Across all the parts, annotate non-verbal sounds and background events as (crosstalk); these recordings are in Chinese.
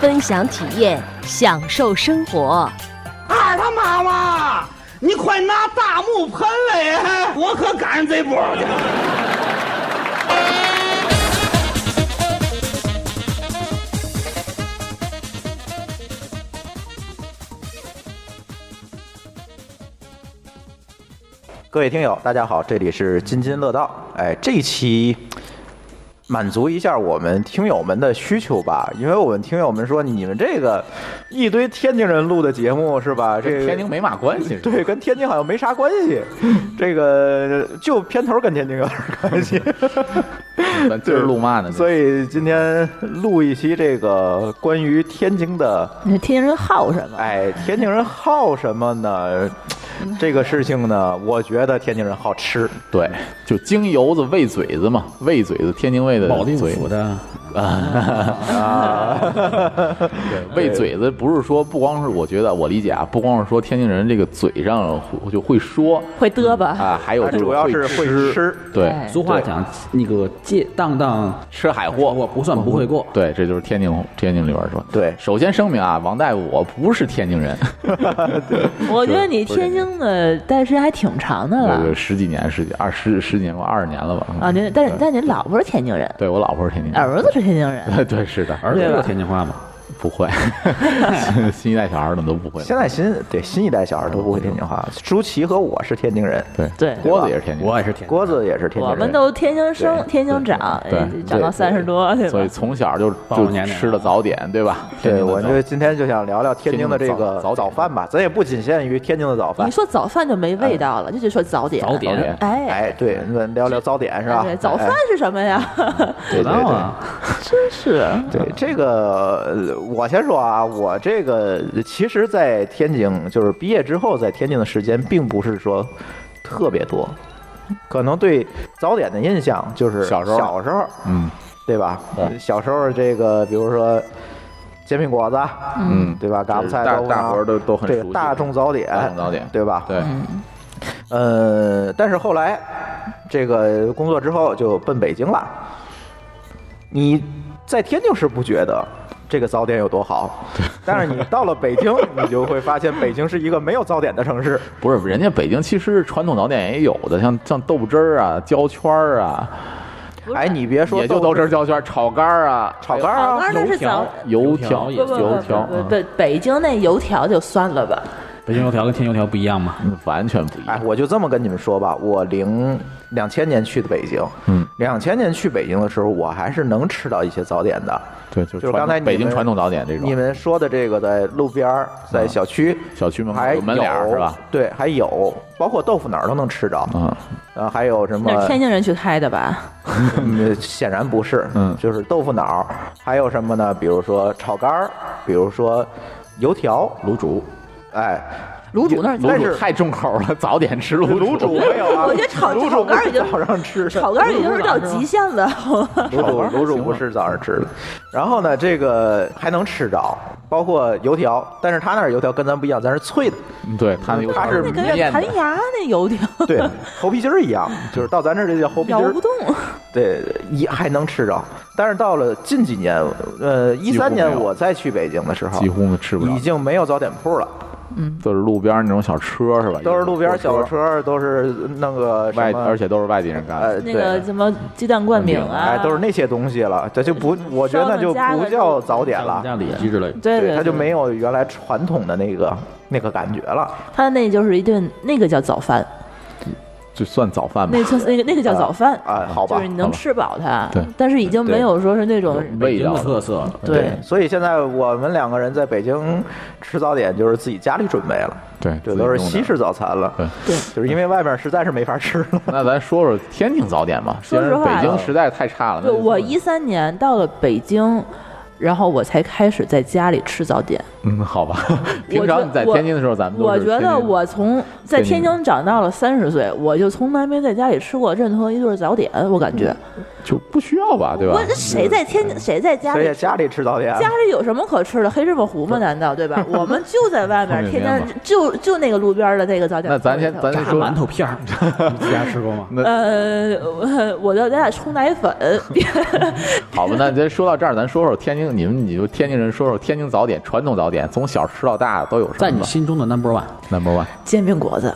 分享体验，享受生活。二他妈妈，你快拿大木盆来，我可赶上这波去了。各位听友，大家好，这里是津津乐道。哎，这一期满足一下我们听友们的需求吧，因为我们听友们说，你们这个一堆天津人录的节目是吧？这个天津没嘛关系，对，跟天津好像没啥关系。这个就片头跟天津有点关系。咱今儿录嘛呢？所以今天录一期这个关于天津的，那天津人好什么？哎，天津人好什么呢？(laughs) 这个事情呢，我觉得天津人好吃。对，就京油子喂嘴子嘛，喂嘴子，天津卫的保定嘴府的啊，(laughs) 对，喂嘴子不是说不光是我觉得我理解啊，不光是说天津人这个嘴上会就会说会嘚吧？啊，还有就是主要是会吃，对，哎俗话讲，那个借当当吃海货我不算不会过。(laughs) 对，这就是天津天津里边说。对首先声明啊，王大夫，我不是天津人，(laughs) 我觉得你天津的待时间还挺长的这了个十几年、十几二十十几年吧，二十年了吧？啊！您但是但是您老婆是天津人，对我老婆是天津人，儿子是天津人，(laughs) 对对是的，儿子说天津话吗？不会，(laughs) 新一代小孩儿怎么都不会。现在新对新一代小孩都不会天津话。舒淇和我是天津人，对对郭子也是天津人，我也是天。郭子也是天津人。我们都天津生，天津长，长到三十多，对所以？从小就就吃的早点，对吧？对，我就今天就想聊聊天津的这个早早饭吧，咱也不仅限于天津的早饭你。说早饭就没味道了，就就说早点。早点哎哎，对，咱聊聊早点是吧对？早饭哎是什么呀？知道啊，(laughs) 真是对这个，呃我先说啊，我这个其实，在天津就是毕业之后，在天津的时间并不是说特别多，可能对早点的印象就是小时候小时候，嗯对吧？对小时候这个，比如说煎饼果子，嗯，对吧？嘎巴菜、大大伙儿都都很熟悉大众早点，大众早点对吧？对，呃，但是后来这个工作之后就奔北京了。你在天津是不觉得这个早点有多好，但是你到了北京，(laughs) 你就会发现北京是一个没有早点的城市。不是人家北京其实传统早点也有的，像像豆汁儿啊、焦圈儿啊，哎，你别说也就豆汁儿、焦圈儿、炒肝儿啊、炒肝儿啊，油条、油条不不不油条，不嗯不，北京那油条就算了吧。北京油条跟天津油条不一样吗？嗯完全不一哎样，。，我就这么跟你们说吧，我零两千年去的北京，嗯，两千年去北京的时候，我还是能吃到一些早点的。对，就就是刚才你们北京传统早点这种，你们说的这个，在路边儿，在小区、小区门口有门脸是吧？对，还有包括豆腐脑都能吃着，嗯，呃，还有什么？天津人去开的吧？嗯，显然不是，嗯就是豆腐脑，还有什么呢？比如说炒肝儿，比如说油条，卤煮，哎，卤煮那儿卤煮太重口了，早点吃卤卤煮没有啊，我觉得炒卤煮炒肝儿已经早上吃，炒肝儿已经是到极限了。卤煮卤煮不是早上吃的，然后呢，这个还能吃着，包括油条，但是他那儿油条跟咱不一样，咱是脆的，嗯对他那油条它是面的弹牙那油条 (laughs) 对，猴皮筋儿一样，就是到咱这儿这叫猴皮筋儿摇不，动。对，也还能吃着。但是到了近几年，呃，一三年我再去北京的时候，几乎吃不了已，经没有早点铺了，都是路边那种小车是吧？都是路边小车，都是弄个外，而且都是外地人干的。呃，那个什么鸡蛋灌饼啊，哎，都是那些东西了，这就不，我觉得那就不叫早点了，像里脊之类的。对对，它就没有原来传统的那个那个感觉了。他那就是一顿那个叫早饭，就算早饭吧。那，算那个那个叫早饭。啊好吧就是你能吃饱它，对。但是已经没有说是那种味道。特色，对。所以现在我们两个人在北京吃早点，就是自己家里准备了，对，这都是西式早餐了。对。对。就是因为外面实在是没法吃了。(laughs) 那咱说说天津早点吧，说实话北京实在太差了。那就就我一三年到了北京，然后我才开始在家里吃早点。嗯，好吧。(laughs) 平常你在天津的时候，咱们都我觉得我从在天津长到了三十岁，我就从来没在家里吃过任何一顿早点。我感觉，就不需要吧，对吧我？这谁在天津谁在家里谁在家里吃早点？家里有什么可吃的？黑芝麻糊吗？难道对吧？(laughs) 我们就在外面，天面天就就那个路边的那个早点那咱先咱先说馒头片儿，(laughs) 你自家吃过吗？呃，我我就咱俩冲奶粉，好吧，那咱说到这儿，咱说说天津，你们你就天津人说说天津早点，传统早点，从小吃到大都有什么？在你心中的 number one，number one 煎饼果子。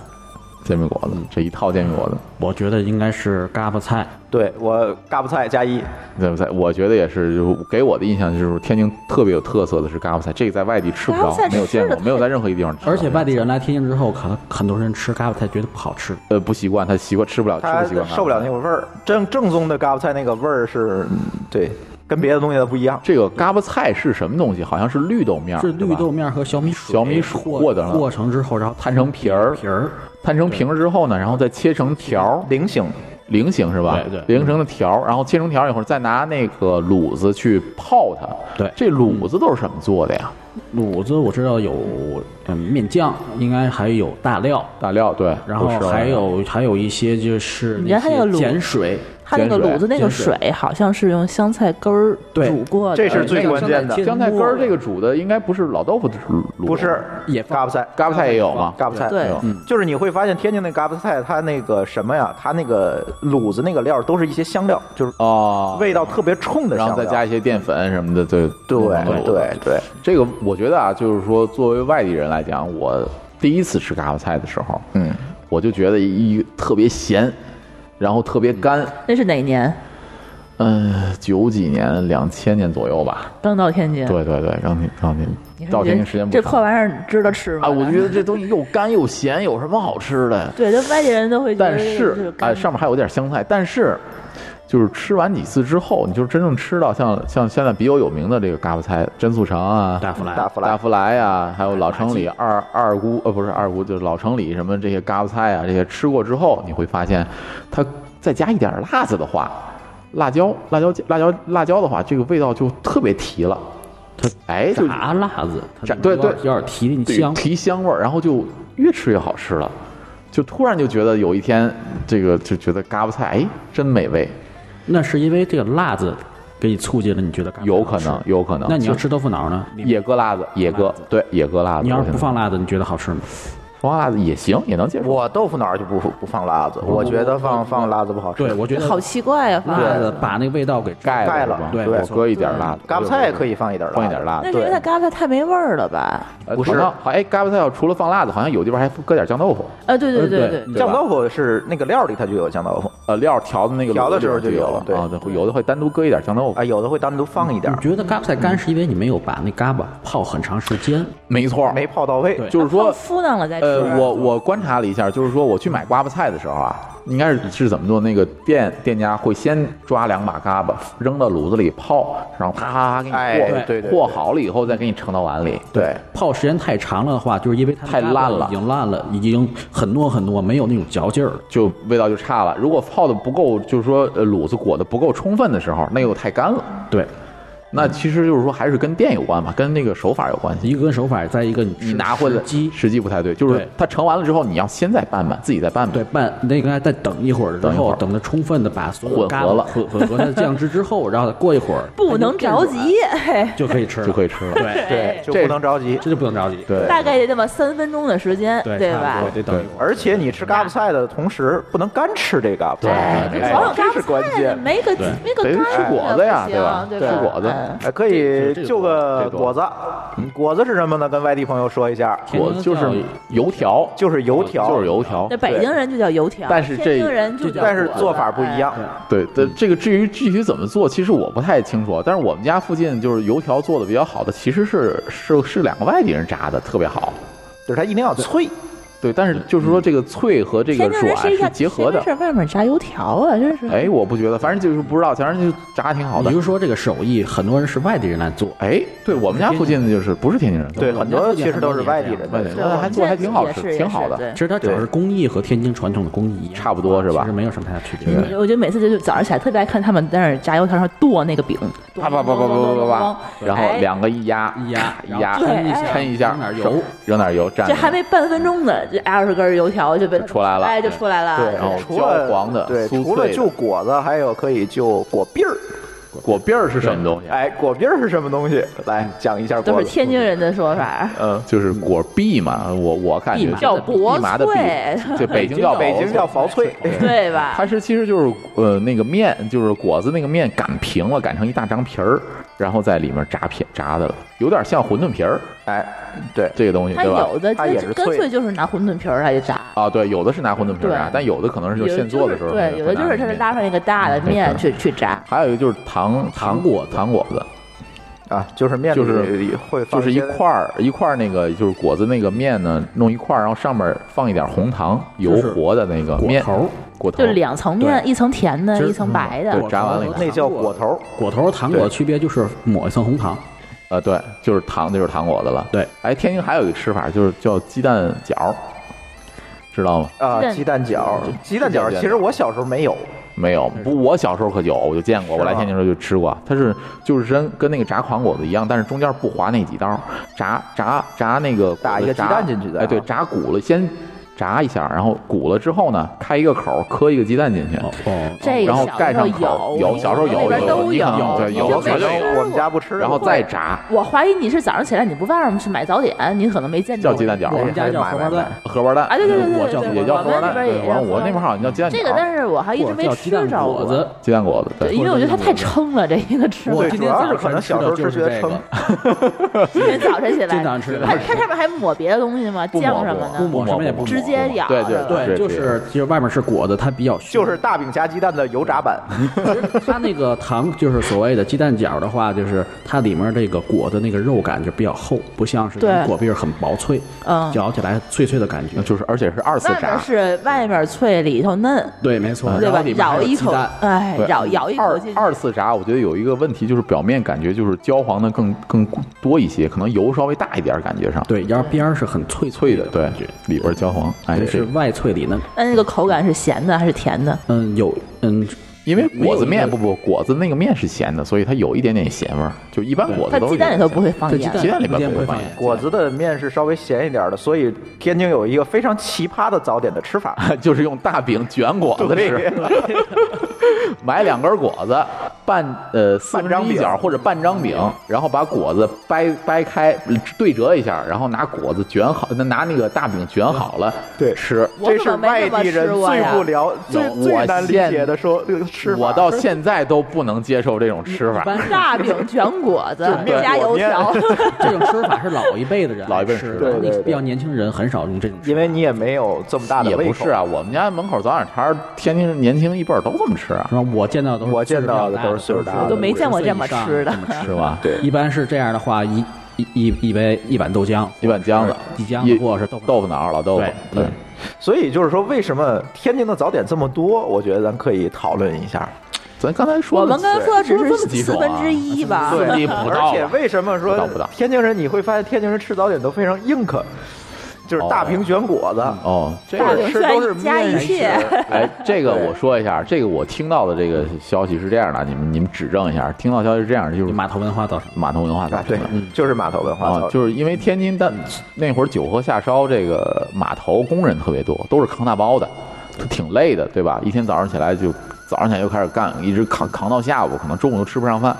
煎饼果子，这一套煎饼果子，我觉得应该是嘎巴菜。对我嘎巴菜加一，对不对？我觉得也是，就是给我的印象就是天津特别有特色的是嘎巴菜，这个在外地吃不着没有见过，没有在任何一个地方吃。而且外地人来天津之后，可能很多人吃嘎巴菜觉得不好吃。呃不习惯，他习惯吃不了，吃不习惯。受不了那个味儿。正正宗的嘎巴菜那个味儿是，嗯对，跟别的东西它不一样。这个嘎巴菜是什么东西？好像是绿豆面儿，是绿豆面和小米水小米水和和的和成之后，然后摊成皮儿皮儿，摊成平之后呢，然后再切成条儿，菱形，菱形是吧？对对菱形的条儿，然后切成条儿以后，再拿那个卤子去泡它。对这卤子都是什么做的呀？卤子我知道有嗯面酱，应该还有大料，大料对，然后还有还有一些就是碱水，它那个卤子那个水水好像是用香菜根儿对煮过的，这是最关键的。香菜根儿这个煮的应该不是老豆腐的卤，不是也嘎巴菜，嘎巴菜也有吗？嘎巴菜对。有。就是你会发现天津那嘎巴菜，它那个什么呀，它那个卤子那个料都是一些香料，就是哦，味道特别冲的然香料。后再加一些淀粉什么的，对对对对，这个我觉得啊，就是说作为外地人来讲，我第一次吃嘎巴菜的时候，嗯，我就觉得一特别咸，然后特别干。那是哪年？嗯，九几年、两千年左右吧。刚到天津。对对对，刚天刚天你说到天津时间不长这长破玩意儿值得吃吗？啊，我就觉得这东西又干又咸，有什么好吃的？对，这外地人都会觉得但是啊，个干上面还有点香菜，但是就是吃完几次之后，你就真正吃到像像现在比较有名的这个嘎巴菜，真素城啊、大福来大福来大福来呀，还有老城里二二姑呃不是二姑，就是老城里什么这些嘎巴菜啊，这些吃过之后，你会发现，它再加一点辣子的话，辣椒辣椒辣椒辣椒的话，这个味道就特别提了。它哎就炸辣子，它炸对对有点提的对香。提香味儿，然后就越吃越好吃了，就突然就觉得有一天这个就觉得嘎巴菜哎真美味，那是因为这个辣子给你促进了，你觉得有可能有可能。那你要吃豆腐脑呢？也搁辣子，也搁对也搁辣子。你要是不放辣子，你觉得好吃吗？不放辣子也行，也能接受。我豆腐脑儿就不不放辣子，我觉得放放辣子不好吃。对，我觉得好奇怪呀、放辣子把那个味道给盖盖了对我搁一点辣子。嘎巴菜也可以放一点辣子，放一点辣子那。是因为它嘎巴菜太没味儿了吧？呃不是哎，嘎巴菜要除了放辣子，好像有地方还搁点酱豆腐。啊，对对呃对对对，对酱豆腐是那个料里它就有酱豆腐呃，料调的那个调的时候就有了对有的会单独搁一点酱豆腐啊，。有的会单独放一点你，觉得嘎巴菜干是因为你没有把那嘎巴泡很长时间？没错，没泡到位。就是说放敷上了再吃。呃，我我观察了一下，就是说我去买瓜巴菜的时候啊，应该是是怎么做？那个店店家会先抓两把嘎巴扔到卤子里泡，然后啪啪啪给你和，哎对对对和好了以后再给你盛到碗里。对，泡时间太长了的话，就是因为它太烂了已经烂了，已经很糯很糯，没有那种嚼劲儿。就味道就差了。如果泡的不够，就是说呃卤子裹的不够充分的时候，那又太干了。对，那其实就是说还是跟店有关吧，跟那个手法有关系。一个跟手法，再一个你你拿回来机时机不太对，就是它盛完了之后，你要先再拌拌，自己再拌拌。对拌那个再等一会儿之后，等一会儿等它充分的把所有混合了混混合它的酱汁之后，然后过一会儿不能着急，嘿，就可以吃了，就可以吃了。对对，就不能着急。这就不能着急。对，大概得这么三分钟的时间，对吧得等一会儿。而且你吃嘎巴菜的同时，不能干吃这嘎巴菜。哎，对这是关键没个没个得干吃果子呀对吧对吃果子哎哎，可以就个果子，嗯果子是什么呢？跟外地朋友说一下，我就是油条，就是油条，就是油条那。北京人就叫油条，但是这但是做法不一样。对的，这个至于具体怎么做，其实我不太清楚。但是我们家附近就是油条做的比较好的，其实是是是两个外地人炸的，特别好。就是它一定要脆，对，但是就是说这个脆和这个软是结合的。是外面炸油条啊，就是。哎，我不觉得，反正就是不知道，反正就炸的挺好的。比如说这个手艺，很多人是外地人来做？哎，对我们家附近的就是不是天津人？对，很多其实都是外地人。外地人还做还挺好吃，挺好的。其实它主要是工艺和天津传统的工艺差不多，是吧？是没有什么太大区别。我觉得每次就是早上起来特别爱看他们在那儿炸油条上剁那个饼，叭叭叭叭叭叭叭，然后两个一压一压一压，抻一下，扔点油，扔点油，这还没半分钟呢。这二十根油条就被出来了哎，就出来了。对，然后焦黄的对，除了就果子，还有可以就果篦儿。果篦儿是什么东西？哎，果篦儿是什么东西？(laughs) 来讲一下都是果。天津人的说法。嗯，就是果篦嘛，我我感觉叫薄蓖麻的脆 (laughs) 就，北京叫北京叫薄脆。对吧？它是其实就是呃那个面，就是果子那个面擀平了，擀成一大张皮儿，然后在里面炸片炸的了，有点像馄饨皮儿。哎，对，这个东西，它对吧？有的它也是干脆脆就是拿馄饨皮儿来炸，啊，对，有的是拿馄饨皮儿炸，但有的可能是就现做的时候，对，有的就是它是拉上一个大的面去去炸。还有一个就是糖糖果糖果子，啊，就是面就是里会就是一块儿一块儿那个就是果子那个面呢，弄一块儿，然后上面放一点红糖，油就是和的那个面果头，果头就两层面，一层甜的，一层白的。对炸完了以后那叫果头。果头糖果的区别就是抹一层红糖，呃，对，就是糖就是糖果的了。对，哎，天津还有一个吃法，就是叫鸡蛋饺，知道吗？啊，鸡蛋饺，鸡蛋饺其实我小时候没有，没有，不，我小时候可有，我就见过。我来天津时候就吃过，它是就是跟跟那个炸糖果子一样，但是中间不划那几刀，炸炸炸那个打一个鸡蛋进去的哎，对，炸鼓了，先炸一下，然后鼓了之后呢，开一个口，磕一个鸡蛋进去，哦哦，这然后小盖上口有，有小时候有有都有，对有就没绝对有我们家不吃，然后再炸我怀疑你是早上起来你不外面去买早点，你可能没见着叫鸡蛋饺我们家叫荷包蛋，荷包蛋啊，对对对对我叫对，也叫荷包蛋，我们那边对我也叫我那边好像叫鸡蛋饺，这个，但是我还一直没吃叫鸡蛋着过果子。。鸡蛋果子，对，因为我觉得它太撑了，这一个吃我今天主要是可能小时候的就是这觉得撑个，今天早晨起来，上吃的它它上面还抹别的东西吗？酱什么不的？抹什么也不抹直接咬对对对，就是其实外面是裹的，它比较就是大饼夹鸡蛋的油炸版。它那个糖就是所谓的鸡蛋饺的话，就是它里面这个裹的那个肉感就比较厚，不像是对果篦儿很薄脆，嗯嚼起来脆脆的感觉。就是而且是二次炸是外面脆，里头嫩，对，没错，对吧然后里？面还咬一口有鸡蛋，，哎，咬咬一口二。二次炸，我觉得有一个问题就是表面感觉就是焦黄的更更多一些，可能油稍微大一点，感觉上对，然后边儿是很脆脆的，对，，里边焦黄，哎，是外脆里嫩。那那个口感是咸的还是甜的？嗯，有嗯，因为果子面不不果子那个面是咸的，所以它有一点点咸味儿，就一般果子都是它鸡蛋里头不会放盐鸡蛋。鸡蛋里边不会放盐果子的面是稍微咸一点的，所以天津有一个非常奇葩的早点的吃法。(laughs) 就是用大饼卷果子对吃，(laughs) (laughs) 买两根果子，半呃四分之一角或者半张饼，然后把果子掰掰开对折一下，然后拿果子卷好，拿那个大饼卷好了，对吃。这是外地人最不了、最最我难理解的说这个吃法。我到现在都不能接受这种吃法。大饼卷果子面加油条，(laughs) 这种吃法是老一辈的人 (laughs) 老一辈吃的，吃的对对对比较年轻人很少用这种吃法。因为你也没有这么大的胃口也不是啊，我们家门口早点摊天，天津年轻一辈都这么吃啊，是吧？我见到的都是我见到的都是岁数大的我都没见过这么吃的50岁以上这么吃是吧？(laughs) 对一般是这样的话，一一一一杯一碗豆浆，一碗浆子，一浆子或者是豆腐豆腐脑、老豆腐对，所以就是说，为什么天津的早点这么多？我觉得咱可以讨论一下。咱刚才说的我们刚才说的只是么几种啊四分之一吧。对不到而且为什么说天津人？你会发现天津人吃早点都非常硬可，就是大饼卷果子，哦，这大个吃都是加一面切，(laughs) 哎，这个我说一下，这个我听到的这个消息是这样的，你们你们指正一下。听到消息是这样，就是码头文化造成的。码头文化造啊，对成的。，就是码头文化造啊，成。就是因为天津的那会儿九河下烧，这个码头工人特别多，都是扛大包的，就挺累的，对吧？一天早上起来就早上起来就开始干，一直扛扛到下午，可能中午都吃不上饭。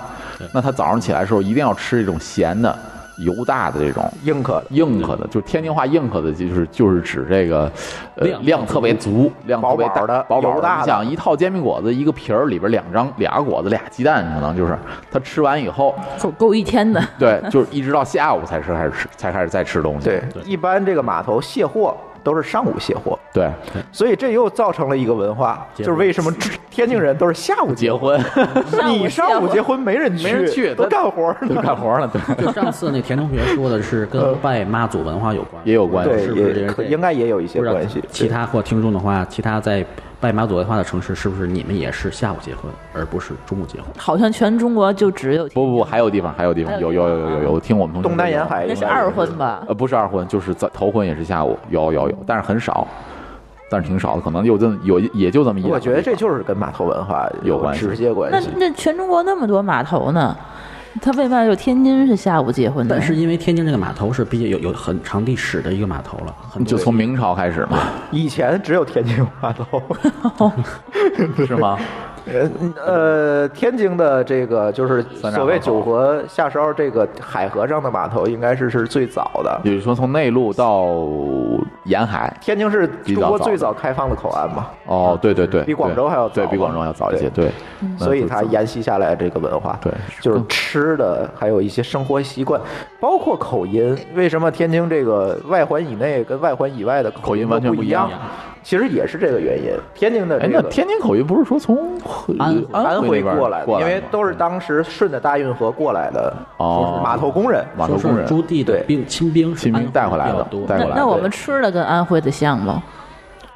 那他早上起来的时候一定要吃这种咸的、油大的这种。硬壳硬壳的，就是天津话硬壳的，就是就是指这个，呃，量量特别足，量特别大饱饱的饱饱油大的你想一套煎饼果子，一个皮儿里边两张俩果子俩鸡蛋，可能就是他吃完以后，够够一天的。对，就是一直到下午才是开始吃，才开始再吃东西。对，一般这个码头卸货都是上午卸货，对，所以这又造成了一个文化，就是为什么 (laughs) 天津人都是下午结婚，你 (laughs) 上午结婚没人去，没人去都干活都。干活了，对，(laughs) 就上次那田同学说的是跟拜妈祖文化有关，也有关系。对，是不是应该也有一些关系。其他或听众的话，其他在拜马祖文化的城市，是不是你们也是下午结婚，而不是中午结婚？好像全中国就只有不不不，还有地方，还有地方，有有有有有有，听我们同学东南沿海那是二婚吧？呃，不是二婚，就是在头婚也是下午，有有有，但是很少，但是挺少的，可能有这么有也就这么一个。我觉得这就是跟码头文化有关系直接关系那。那全中国那么多码头呢，他为嘛就天津是下午结婚的？但是因为天津这个码头是比较有有很长历史的一个码头了，很就从明朝开始嘛，(laughs) 以前只有天津有码头，(laughs) (laughs) 是吗？呃呃，天津的这个就是所谓九河下梢这个海河上的码头，应该是是最早的。也就是说从内陆到沿海。天津是中国最早开放的口岸嘛，哦，对对对，比广州还要早对比广州要早一些，对，所以它沿袭下来这个文化，对就是吃的，还有一些生活习惯，包括口音。为什么天津这个外环以内跟外环以外的口音音完全不一样？其实也是这个原因。天津的哎，这个那天津口音不是说从安安徽过来的，因为都是当时顺着大运河过来的哦码头工人。码头工人朱棣的对兵亲兵亲兵带回来的带回来那那我们吃的跟安徽的像吗？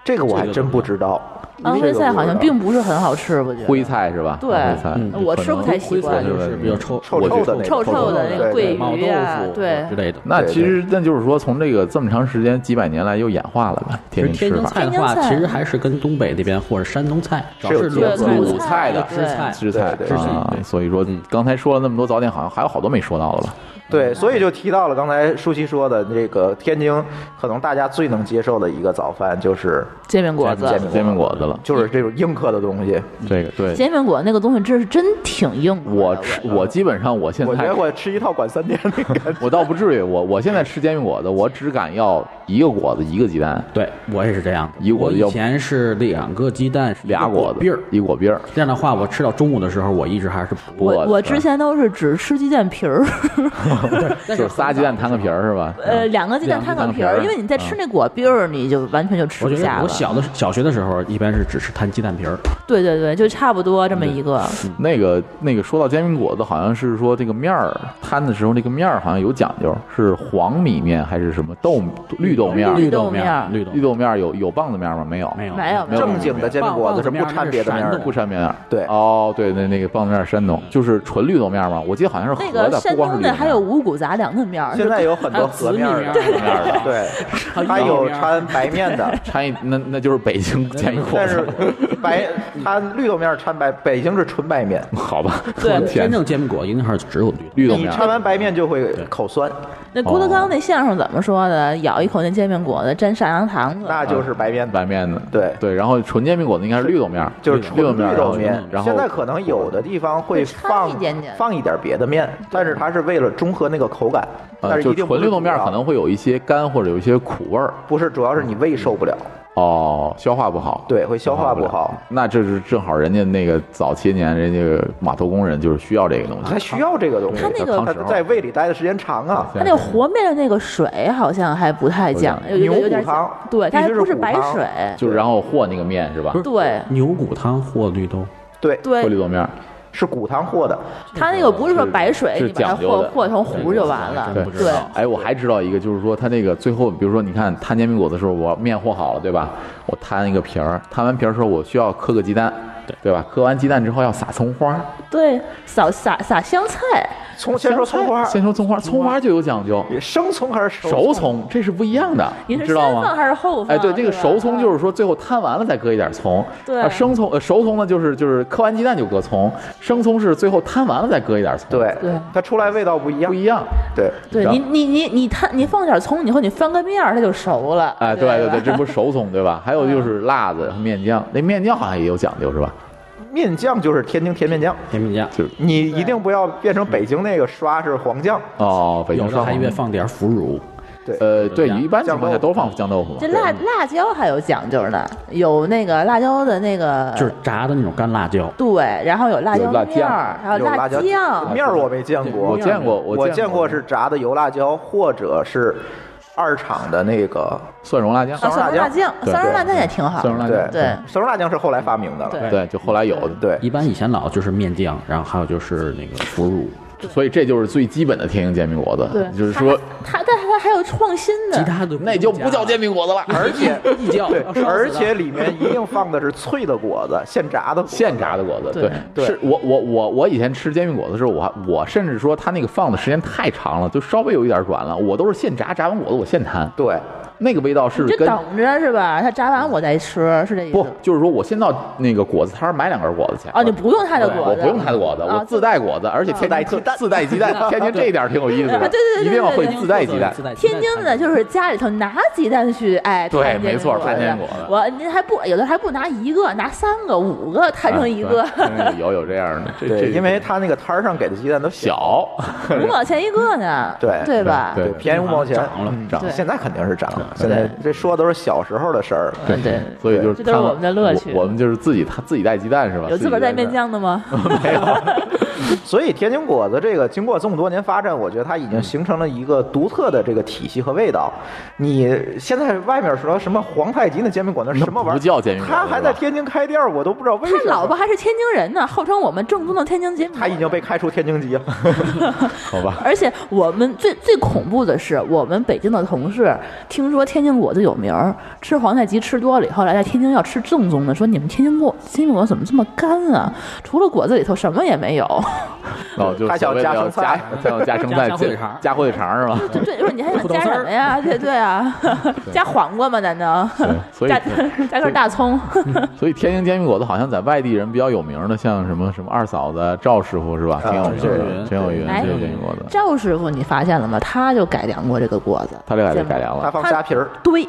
这个我还真不知道。安徽菜好像并不是很好吃，我觉得。徽菜是吧？对。徽菜。嗯，我吃不太习惯，就是比较臭臭臭的那臭种臭的那个桂鱼毛豆啊，腐对。之，类的。那其实那就是说，从这个这么长时间几百年来又演化了吧，天津菜的话，其实还是跟东北那边或者山东菜，主要是鲁菜的对汁菜、吃菜啊，所以说刚才说了那么多早点，好像还有好多没说到的吧？对，所以就提到了刚才舒淇说的这个天津，可能大家最能接受的一个早饭就是煎饼果子。煎饼煎饼果子了，就是这种硬壳的东西。这个对。煎饼果子那个东西，真是真挺硬的。我吃，我基本上我现我觉在得我吃一套管三天那感觉。(laughs) 我倒不至于，我我现在吃煎饼果子，我只敢要一个果子一个鸡蛋，对我也是这样的。一个果子要我以前是两个鸡蛋，俩果子。一果篦儿，这样的话，我吃到中午的时候，我一直还是不我我我之前都是只吃鸡蛋皮儿，(laughs) (laughs) 就是仨鸡蛋摊个皮儿是吧？呃，两个鸡蛋摊个皮儿，因为你在吃那果篦儿，你就完全就吃不下了。我小的小学的时候，一般是只是摊鸡蛋皮儿。对对对，就差不多这么一个。那个那个说到煎饼果子，好像是说这个面儿摊的时候，那个面儿好像有讲究，是黄米面还是什么豆绿豆面儿？绿豆豆面儿绿豆绿豆面儿有有棒子面儿吗？没有，没有没有正经的煎饼果子是不掺别的面儿的不。掺面儿。对哦，对，那那个棒子面儿山东就是纯绿豆面儿吗？我记得好像是那合的，个山不光是绿豆面儿东的还有五谷杂粮的面儿，现在有很多和面儿的，面儿的对，还还有掺白面的，掺一那那就是北京煎饼果但子是，(laughs) 白它绿豆面儿掺白，北京是纯白面。(laughs) 好吧？(laughs) 对真，正煎饼果子一定是只有绿豆。你绿豆面儿掺完白面就会口酸，那郭德纲那相声怎么说的？咬一口那煎饼果子，沾上羊糖子。那就是白面。白面的，对对，然后纯煎饼果子应该是绿豆面儿，就是绿豆纯面绿豆面，然后现在可能有的地方会放一点点放一点别的面，但是它是为了中和那个口感，但是一定纯绿豆面可能会有一些干或者有一些苦味儿，不是，主要是你胃受不了，哦，消化不好，对，会消化不了。好。那这是正好人家那个早些年人家码头工人就是需要这个东西，他需要这个东西，他那个他在胃里待的时间长啊。他那个和面的那个水好像还不太讲，有有牛有点骨汤对，它不是白水，就是然后和那个面是吧？对。牛骨汤和绿豆，对，对。和绿豆面儿，是骨汤和的，它那个不是说白水，是你把它讲究的和和成糊就完了。对对，哎，我还知道一个，就是说它那个最后，比如说你看摊煎饼果子的时候，我面和好了，对吧？我摊一个皮儿，摊完皮儿的时候，我需要磕个鸡蛋，对对吧？磕完鸡蛋之后要撒葱花，对，撒撒撒香菜，葱先说葱花，先说葱花，葱花就有讲究，生葱还是熟？葱这是不一样的，你是知道先放吗？还是后放？哎，对，这个熟葱就是说最后摊完了再搁一点葱，对啊生葱呃熟葱呢就是就是磕完鸡蛋就搁葱，生葱是最后摊完了再搁一点葱，对对它出来味道不一样不。一样。对，对你你你你摊你放点葱以后，你翻个面，它就熟了。哎，对对对，这不是熟葱对吧？还有就是辣子和、面酱，那面酱好像也有讲究是吧？面酱就是天津甜面酱，甜面酱，就是。你一定不要变成北京那个刷是黄酱。哦，北京有的还烧黄愿放点腐乳。对，呃，对，一般情况下酱豆腐。都放酱豆腐嘛。这。辣辣椒还有讲究呢，有那个辣椒的那个，就是炸的那种干辣椒，对，然后有辣椒面儿，还有辣椒酱，面儿我没见过，我见过，我见见过是炸的油辣椒，或者是二厂的那个蒜蓉辣酱，啊，蒜蓉辣酱，蒜蓉辣酱也挺好蒜蓉辣对酱，对。蒜蓉辣酱是后来发明的了。对。对，就后来有的，对，一般以前老就是面酱，然后还有就是那个腐乳，所以这就是最基本的天津煎饼果子，对，就是说它，它但它还有创新的，其他的那就不叫煎饼果子了，而且 (laughs) 一叫而且里面一定放的是脆的果子，(laughs) 现炸的现炸的果子，对对。是我我我我以前吃煎饼果子的时候，我还我甚至说它那个放的时间太长了，就稍微有一点软了，我都是现炸，炸完果子我现摊，对，那个味道是你就跟等着是吧？它炸完我再吃，是这意思不。就是说我先到那个果子摊儿买两根果子去。啊，你不用他的果子，我不用他的果子，啊我自带果子，而且天津特自带鸡蛋，天津这一点挺有意思的，啊对对对对一定要会对对自带鸡蛋。自带鸡蛋天津的就是家里头拿鸡蛋去，哎，对没错饼果子摊煎果子我您还不有的还不拿一个，拿三个、五个摊成一个，啊有有这样的，这因为他那个摊儿上给的鸡蛋都小，五毛钱一个呢，(laughs) 对对吧？对便宜五毛钱。涨了嗯涨对现在肯定是涨了。现在这说的都是小时候的事儿。对对，所以就是他这都是我们的乐趣我我们就是自己他自己带鸡蛋是吧？有自个儿带面。酱的吗？(laughs) 没有。所以天津果子这个经过这么多年发展，我觉得它已经形成了一个独特的这个体系和味道。你现在外面说什么皇太极那煎饼果子什么玩意儿？不叫煎饼果子他还在天津开店，我都不知道为什么。他老婆还是天津人呢，号称我们正宗的天津煎饼。他已经被开除天津籍了。(laughs) (laughs) 好吧，而且我们最最恐怖的是，我们北京的同事听说天津果子有名儿，吃皇太极吃多了以后来在天津要吃正宗的，说你们天津果煎饼果子怎么这么干啊？除了果子里头什么也没有。(laughs) 哦，就他想加生菜加要加生菜，加火腿肠加火腿肠是吧？对对，说你还想加什么呀？对对啊，(laughs) 加黄瓜吗？难道？对，所以加 (laughs) 加根大葱？(laughs) 所以天津煎饼果子好像在外地人比较有名的，像什么什么二嫂子、赵师傅是吧？挺有名的，陈小云陈小云哎这个煎饼果子，赵师傅，你发现了吗？他就改良过这个果子，他这个煎饼他改良了。他放虾皮儿，对，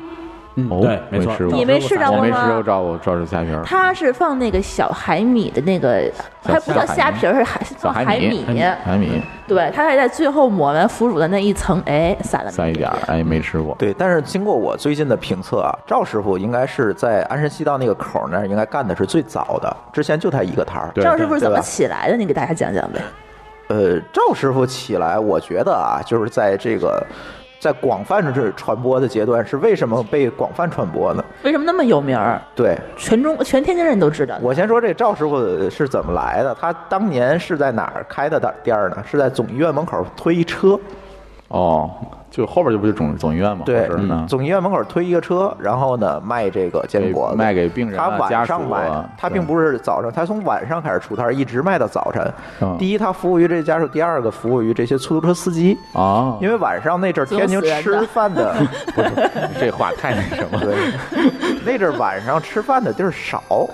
哦，对，没错吃过，你没吃着我过吗没吃过赵过赵氏虾皮儿，他是放那个小海米的那个，还不叫虾皮儿，是海小放海米，海米对，他还在最后抹完腐乳的那一层，哎，撒了塞一点儿，哎，没吃过。对，但是经过我最近的评测啊，赵师傅应该是在鞍山西道那个口儿那儿应该干的是最早的，之前就他一个摊儿。赵师傅是怎么起来的？你给大家讲讲呗。呃，赵师傅起来，我觉得啊，就是在这个在广泛的这传播的阶段，是为什么被广泛传播呢？为什么那么有名儿？对全中全天津人都知道。我先说这赵师傅是怎么来的，他当年是在哪儿开的店儿呢？是在总医院门口推一车，哦，就后边就不就总总医院嘛，对总医院门口推一个车，然后呢卖这个煎饼果子，卖给病人他晚上卖啊，他并不是早上，他从晚上开始出摊，一直卖到早晨。嗯。第一，他服务于这家属；第二个，服务于这些出租车司机。啊，因为晚上那阵儿天津吃饭的，(laughs) 不是这话太那什么了。对，那阵儿晚上吃饭的地儿少，夜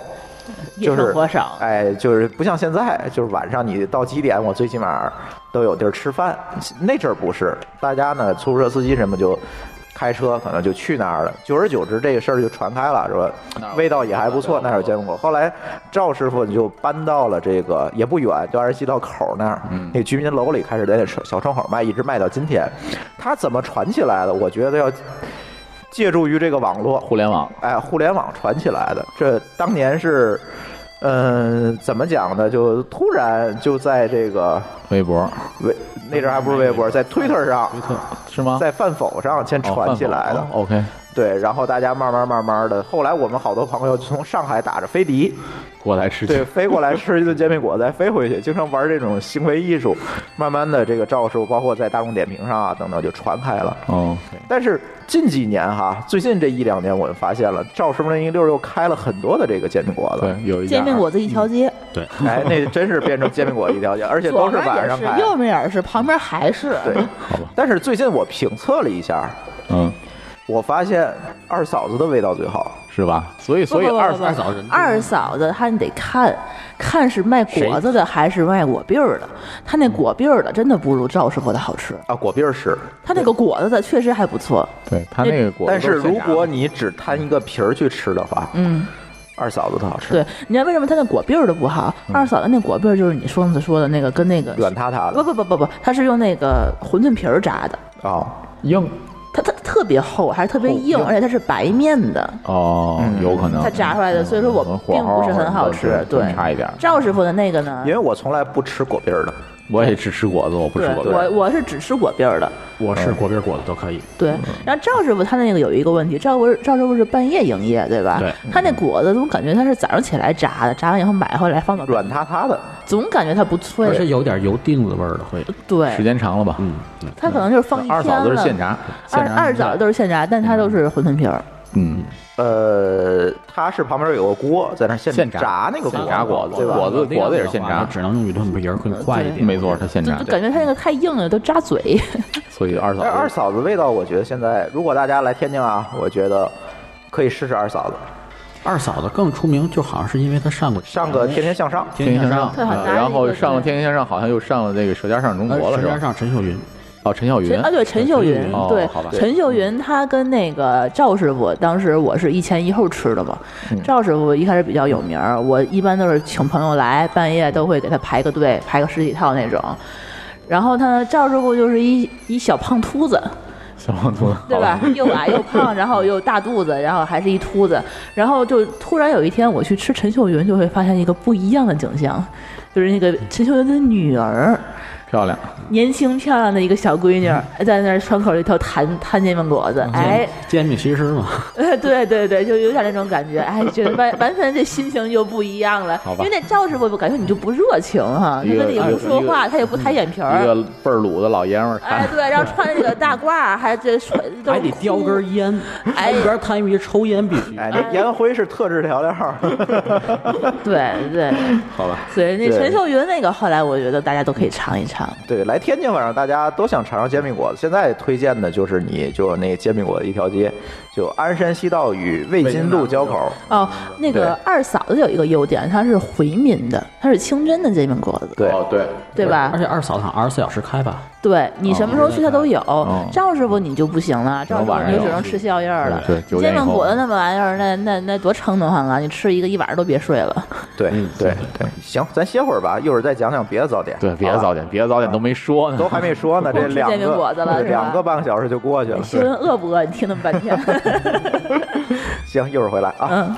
(laughs) 就是生活少，哎，就是不像现在，就是晚上你到几点，我最起码都有地儿吃饭。那阵儿不是，大家呢，出租车司机什么就开车可能就去那儿了。久而久之，这个事儿就传开了，是吧？味道也还不错，那儿有煎饼果。后来赵师傅就搬到了这个也不远，就二十七道口那儿，那居民楼里开始在那小窗口卖，一直卖到今天。他怎么传起来的？我觉得要借助于这个网络，互联网哎，互联网传起来的。这当年是，嗯、怎么讲呢？就突然就在这个微博微那阵儿还不是微博，在 Twitter 上，是吗？在饭否上先哦传起来的。OK，对，然后大家慢慢慢慢的，后来我们好多朋友就从上海打着飞的，过来吃对，飞过来吃一顿煎饼果子，再飞回去，经常玩这种行为艺术。慢慢的，这个赵师傅，包括在大众点评上啊等等，就传开了。哦，但是近几年哈，最近这一两年，我们发现了赵师傅那一溜儿又开了很多的这个煎饼果子。对，有一煎饼果子一条街，对，哎，那真是变成煎饼果子一条街，而且都是左面也是，晚上开。右面也是，旁边还是。对，好吧但是最近我评测了一下，嗯，我发现二嫂子的味道最好。是吧？所以所以二不不不不二嫂子二嫂子，她你得看，看是卖果子的还是卖果篦儿的。她那果篦儿的真的不如赵师傅的好吃，啊，果篦儿是，她那个果子的确实还不错。对他那个果但是如果你只摊一个皮儿去吃的话，嗯，二嫂子的好吃，对，你知道为什么她那果篦儿的不好？二嫂子那果篦儿就是你上次说的那个，跟那个软塌塌不的不不不不，它是用那个馄饨皮儿炸的，啊。硬它它特别厚，还是特别硬，而且它是白面的，哦，有可能它炸出来的，所以说我嗯火并不是很好吃。对，差一点。赵师傅的那个呢因？为我从来不吃果篦儿的，我也只吃果子，我不吃果子。我我是只吃果篦儿的。我是果篦果子都可以。对，然后赵师傅他那个有一个问题，赵师傅赵师傅是半夜营业，对吧？对他那果子总感觉他是早上起来炸的，炸完以后买回来放到，软塌塌的，总感觉它不而且脆。有点油锭子味儿的会。对，时间长了吧？嗯，嗯他可能就是放一天二嫂都是现炸，现炸二二枣都是现炸，但他都是馄饨皮儿。嗯，呃，它是旁边有个锅在那现现炸炸那个果现炸果子？果子果子也是现炸只能用鱼炖皮儿更快一点。没错，它现炸就就。感觉它那个太硬了，都扎嘴。(laughs) 所以二嫂二嫂子味道，我觉得现在如果大家来天津啊，我觉得可以试试二嫂子，二嫂子更出名，就好像是因为她上过上个《天天向上》。天天向上，然后上了《天天向上》，好像又上了那个《舌尖上中国》了，是吧？舌尖上陈秀云，哦，陈小云啊，对，陈秀云，哦对，陈秀云，他跟那个赵师傅，当时我是一前一后吃的嘛。嗯赵师傅一开始比较有名儿，我一般都是请朋友来，半夜都会给他排个队，排个十几套那种。然后他赵师傅就是一一小胖秃子，(laughs) 小胖秃子，对吧？又矮又胖，然后又大肚子，然后还是一秃子。然后就突然有一天我去吃陈秀云，就会发现一个不一样的景象，就是那个陈秀云的女儿。漂亮，年轻漂亮的一个小闺女儿在那儿窗口里头弹弹煎饼果子，哎，煎饼西施嘛，哎，(laughs) 对对对，就有点那种感觉，哎，觉得完 (laughs) 完全这心情就不一样了。好吧因为那赵师傅，我感觉你就不热情哈，他跟你也不说话，他也不抬眼皮儿一。个倍儿鲁的老爷们儿，哎，对，然后穿着这个大褂，(laughs) 还这穿还得叼根烟，哎一边摊一边抽烟必须。哎，那烟灰是特制调料。对对，好吧？所以那陈秀云那个，后来我觉得大家都可以尝一尝。对，来天津晚上大家都想尝尝煎饼果子。现在推荐的就是你就那煎饼果子一条街，就鞍山西道与魏津路交口。哦，那个二嫂子有一个优点，她是回民的，她是清真的煎饼果子，对，哦对，对吧而？且二嫂子好像二十四小时开吧？对你什么时候去它都有。哦赵师傅你就不行了，赵师傅晚上有你就只能吃宵夜了。对煎饼果子那么玩意儿，那那那多撑得慌啊！你吃一个一晚上都别睡了。对对对，行，咱歇会儿吧，一会儿再讲讲别的早点。对，别的早点，别的早点都没说呢，都还没说呢，(laughs) 这两个两个半个小时就过去了。新闻饿不饿？你听那么半天。(laughs) 行，一会儿回来啊。嗯，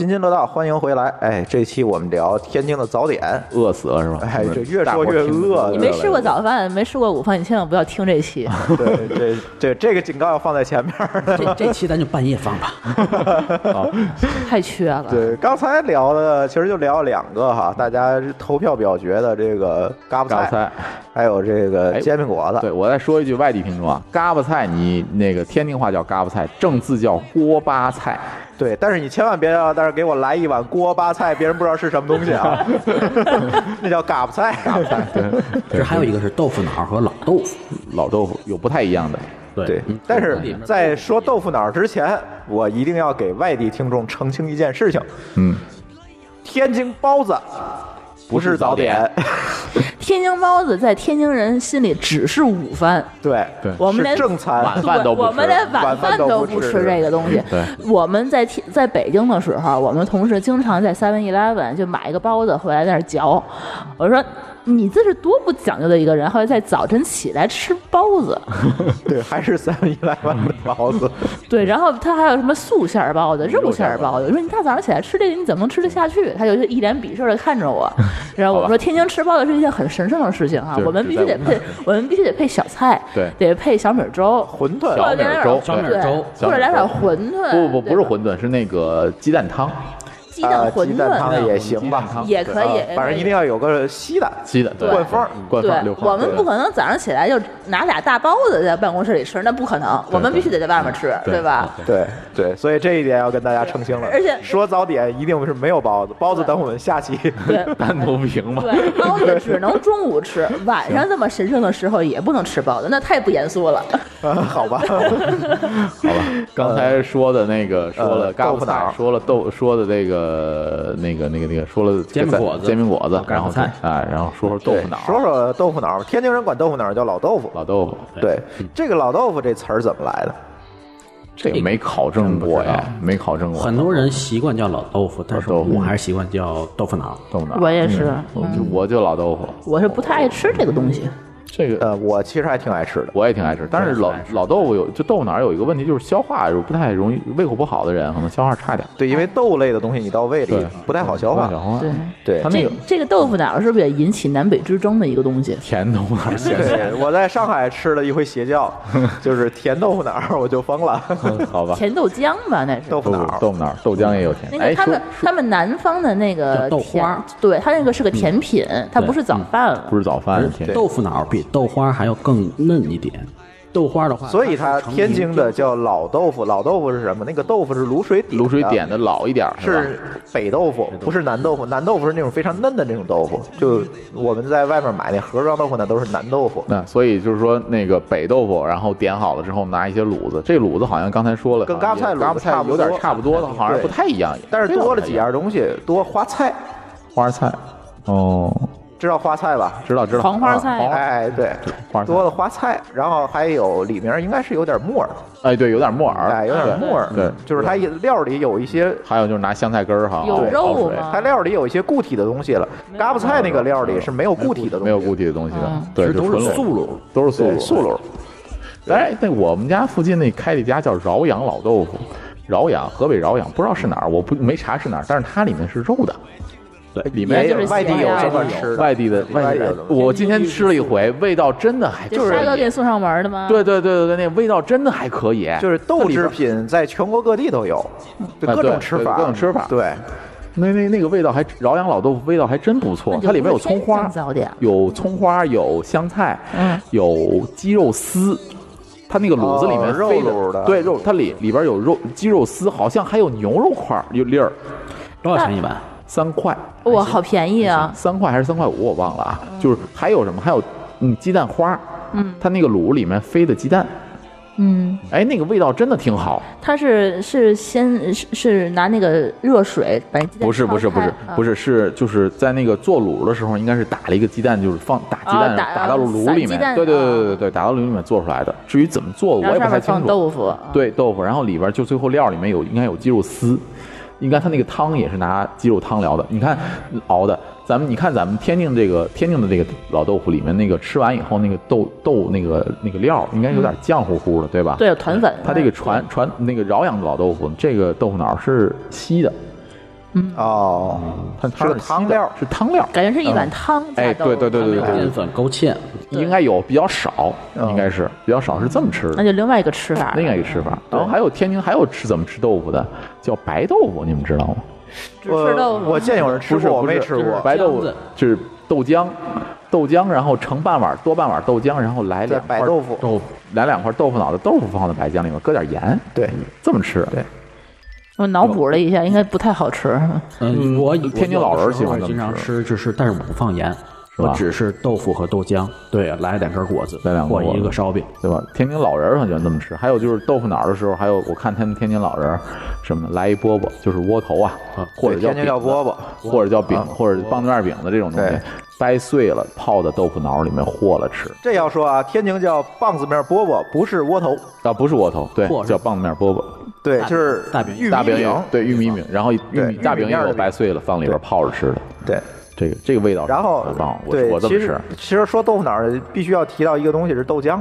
津津乐道，欢迎回来。哎，这期我们聊天津的早点。饿死了是吧？哎这越说越饿你没吃过早饭，没吃过午饭，你千万不要听这期。对，这这这个警告要放在前面。这这期咱就半夜放吧。(laughs) 太缺了。对，刚才聊的其实就聊了两个哈，大家投票表决的这个嘎巴菜，菜。还有这个哎煎饼果子。对，我再说一句外地品种啊，嘎巴菜你那个天津话叫嘎巴菜，正字叫锅巴菜。对，但是你千万别要，但是给我来一碗锅巴菜，别人不知道是什么东西啊，(laughs) 那叫嘎巴菜。嘎巴菜，(laughs) 对这还有一个是豆腐脑和老豆腐。老豆腐有不太一样的。对，但是在说豆腐脑之前，我一定要给外地听众澄清一件事情：嗯，天津包子不是早点。(laughs) 天津包子在天津人心里只是午饭，对对我们连正餐，晚饭都不吃我们连晚晚饭饭都不吃这个东西。对，我们在天在北京的时候，我们同事经常在 Seven Eleven 就买一个包子回来在那儿嚼。我说你这是多不讲究的一个人，后来在早晨起来吃包子。(laughs) 对，还是三文一来碗的包子。(laughs) 对，然后他还有什么素馅儿包子、肉馅儿包子。我说你大早上起来吃这个，你怎么能吃得下去？他就一脸鄙视的看着我。然后我说天津吃包子是一件很神圣的事情啊就，是我们必须得配，(laughs) 我们必须得配小菜，对。得配小米粥、馄饨。小米粥。小米粥。或者来点馄饨。不不不，不是馄饨，是那个鸡蛋汤。鸡蛋啊，馄鸡蛋汤。也行吧，也可以啊反正一定要有个稀的稀的对灌风灌风。我们不可能早上起来就拿俩大包子在办公室里吃，那不可能。我们必须得在外面吃，对对吧？对对，所以这一点要跟大家澄清了。而且说早点一定是没有包子，包子等我们下期。单独评吧。对，包子只能 (laughs) 中午吃，晚上这么神圣的时候也不能吃包子，那太不严肃了。(laughs) 好吧，好吧，刚才说的那个说了呃嘎巴豆腐脑，说了豆，说的这个那个那个那个，说了煎饼果子。煎饼果子，然后菜。啊，然后说说豆腐脑，说说豆腐脑，天津人管豆腐脑叫老豆腐。老豆腐，对，这个老豆腐这词儿怎么来的？这个没考证过呀，没考证过。很多人习惯叫老豆腐，但是老豆腐。我还是习惯叫豆腐脑。豆腐脑，我也是，我就我就老豆腐，我是不太爱吃这个东西。这个呃，我其实还挺爱吃的。我也挺爱吃，但是老老豆腐有就豆腐脑有一个问题，就是消化不太容易，胃口不好的人可能消化差点，对，因为豆类的东西你到胃里，不太好消化。消化。对，对这它那个这个豆腐脑是不是也引起南北之争的一个东西？甜豆腐脑对，我在上海吃了一回邪教，就是甜豆腐脑儿，我就疯了。(laughs) 好吧，甜豆浆吧，那是。豆豆腐脑儿，豆腐脑豆浆也有甜。哎，说那个他们他们南方的那个豆甜花，对，它那个是个甜品，它不是早饭了。不是早饭甜豆腐脑比豆花还要更嫩一点。豆花的话，所以它天津的叫老豆腐。老豆腐是什么？那个豆腐是卤水点，卤水点的老一点儿是北豆腐，不是南豆腐。南豆腐是那种非常嫩的那种豆腐，就我们在外面买那盒装豆腐那都是南豆腐。那所以就是说，那个北豆腐，然后点好了之后拿一些卤子，这卤子好像刚才说了，跟嘎巴菜卤差不多有点差不多的，好像不太一样，但是多了几样东西，多花菜，花菜。哦，知道花菜吧？知道知道，黄花菜。哎，对，花多了花菜，然后还有里面应该是有点木耳，哎，对，有点木耳，哎，有点木耳，对，就是它料里有一些还有就是拿香菜根儿哈，有肉吗？它料里有一些固体的东西了。嘎巴菜那个料里是没有固体的东西，没有固体的东西的嗯，对，都是素卤，都是素卤，素卤。哎，那我们家附近那开了一家叫饶阳老豆腐，饶阳，河北饶阳，不知道是哪儿，我不没查是哪儿，但是它里面是肉的，对，里面也有就是外地有这么外地吃的，外地的外地的我今天吃了一回，味道真的还就是沙哥给送上门的吗？对对对对对，那味道真的还可以，就是豆制品在全国各地都有，就各种吃法，各种吃法对，那那那个味道还饶阳老豆腐味道还真不错它里面有葱花有葱花，有香菜，嗯，有鸡肉丝。它那个卤子里面哦肉的对肉，它里里边有肉鸡肉丝，好像还有牛肉块儿有粒儿，多少钱一碗？三块，哇，好便宜啊！三块还是三块五，我忘了啊。就是还有什么？还有嗯鸡蛋花，嗯，它那个卤里面飞的鸡蛋，嗯，哎，那个味道真的挺好。它是是先是是拿那个热水把鸡蛋不是不是不是不是，是是就是在那个做卤的时候，应该是打了一个鸡蛋，就是放打鸡蛋哦打打到卤里面，对对对对哦对对，打到卤里面做出来的。至于怎么做，我也不太清楚。豆腐，对豆腐，然后里边就最后料里面有应该有鸡肉丝，应该它那个汤也是拿鸡肉汤熬的。你看熬的，咱们你看咱们天津这个天津的这个老豆腐里面那个吃完以后那个豆豆那个那个料应该有点浆糊糊的，对吧？对，团粉。它这个传传那个饶阳的老豆腐，这个豆腐脑是稀的，哦，它是个汤料是汤料，感觉是一碗汤哎，对对对对对对。淀粉勾芡，应该有比较少，嗯。应该是比较少，是这么吃的。那就另外一个吃法。另外一个吃法，然后还有天津还有吃怎么吃豆腐的，叫白豆腐，你们知道吗？吃豆腐。我我见有人吃不是过，我不是没吃过。白豆腐就是豆浆，豆浆，然后盛半碗多半碗豆浆，然后来两块白豆腐，豆来两块豆腐脑的豆腐放在白浆里面，搁点盐，对，这么吃。对我脑补了一下，应该不太好吃。嗯，我天津老人喜欢经常吃吃，就是但是我不放盐，是吧我只是豆腐和豆浆，对，来两根果子，来两根果子一个烧饼。对吧？天津老人很喜欢这么吃。还有就是豆腐脑的时候，还有我看他们天津老人什么的，来一饽饽，就是窝头啊，或者叫天津叫饽饽，或者叫饼，啊或者棒子面饼的这种东西，掰碎了泡在豆腐脑里面和了吃。这要说啊，天津叫棒子面饽饽，不是窝头。啊，不是窝头，对叫棒子面饽饽。对，就是大饼玉米大饼。对玉米饼，然后玉对米大饼也掰碎了放里边泡着吃的。对，这个这个味道然后很棒，我对，其实我这么吃其实说豆腐脑儿必须要提到一个东西是豆浆，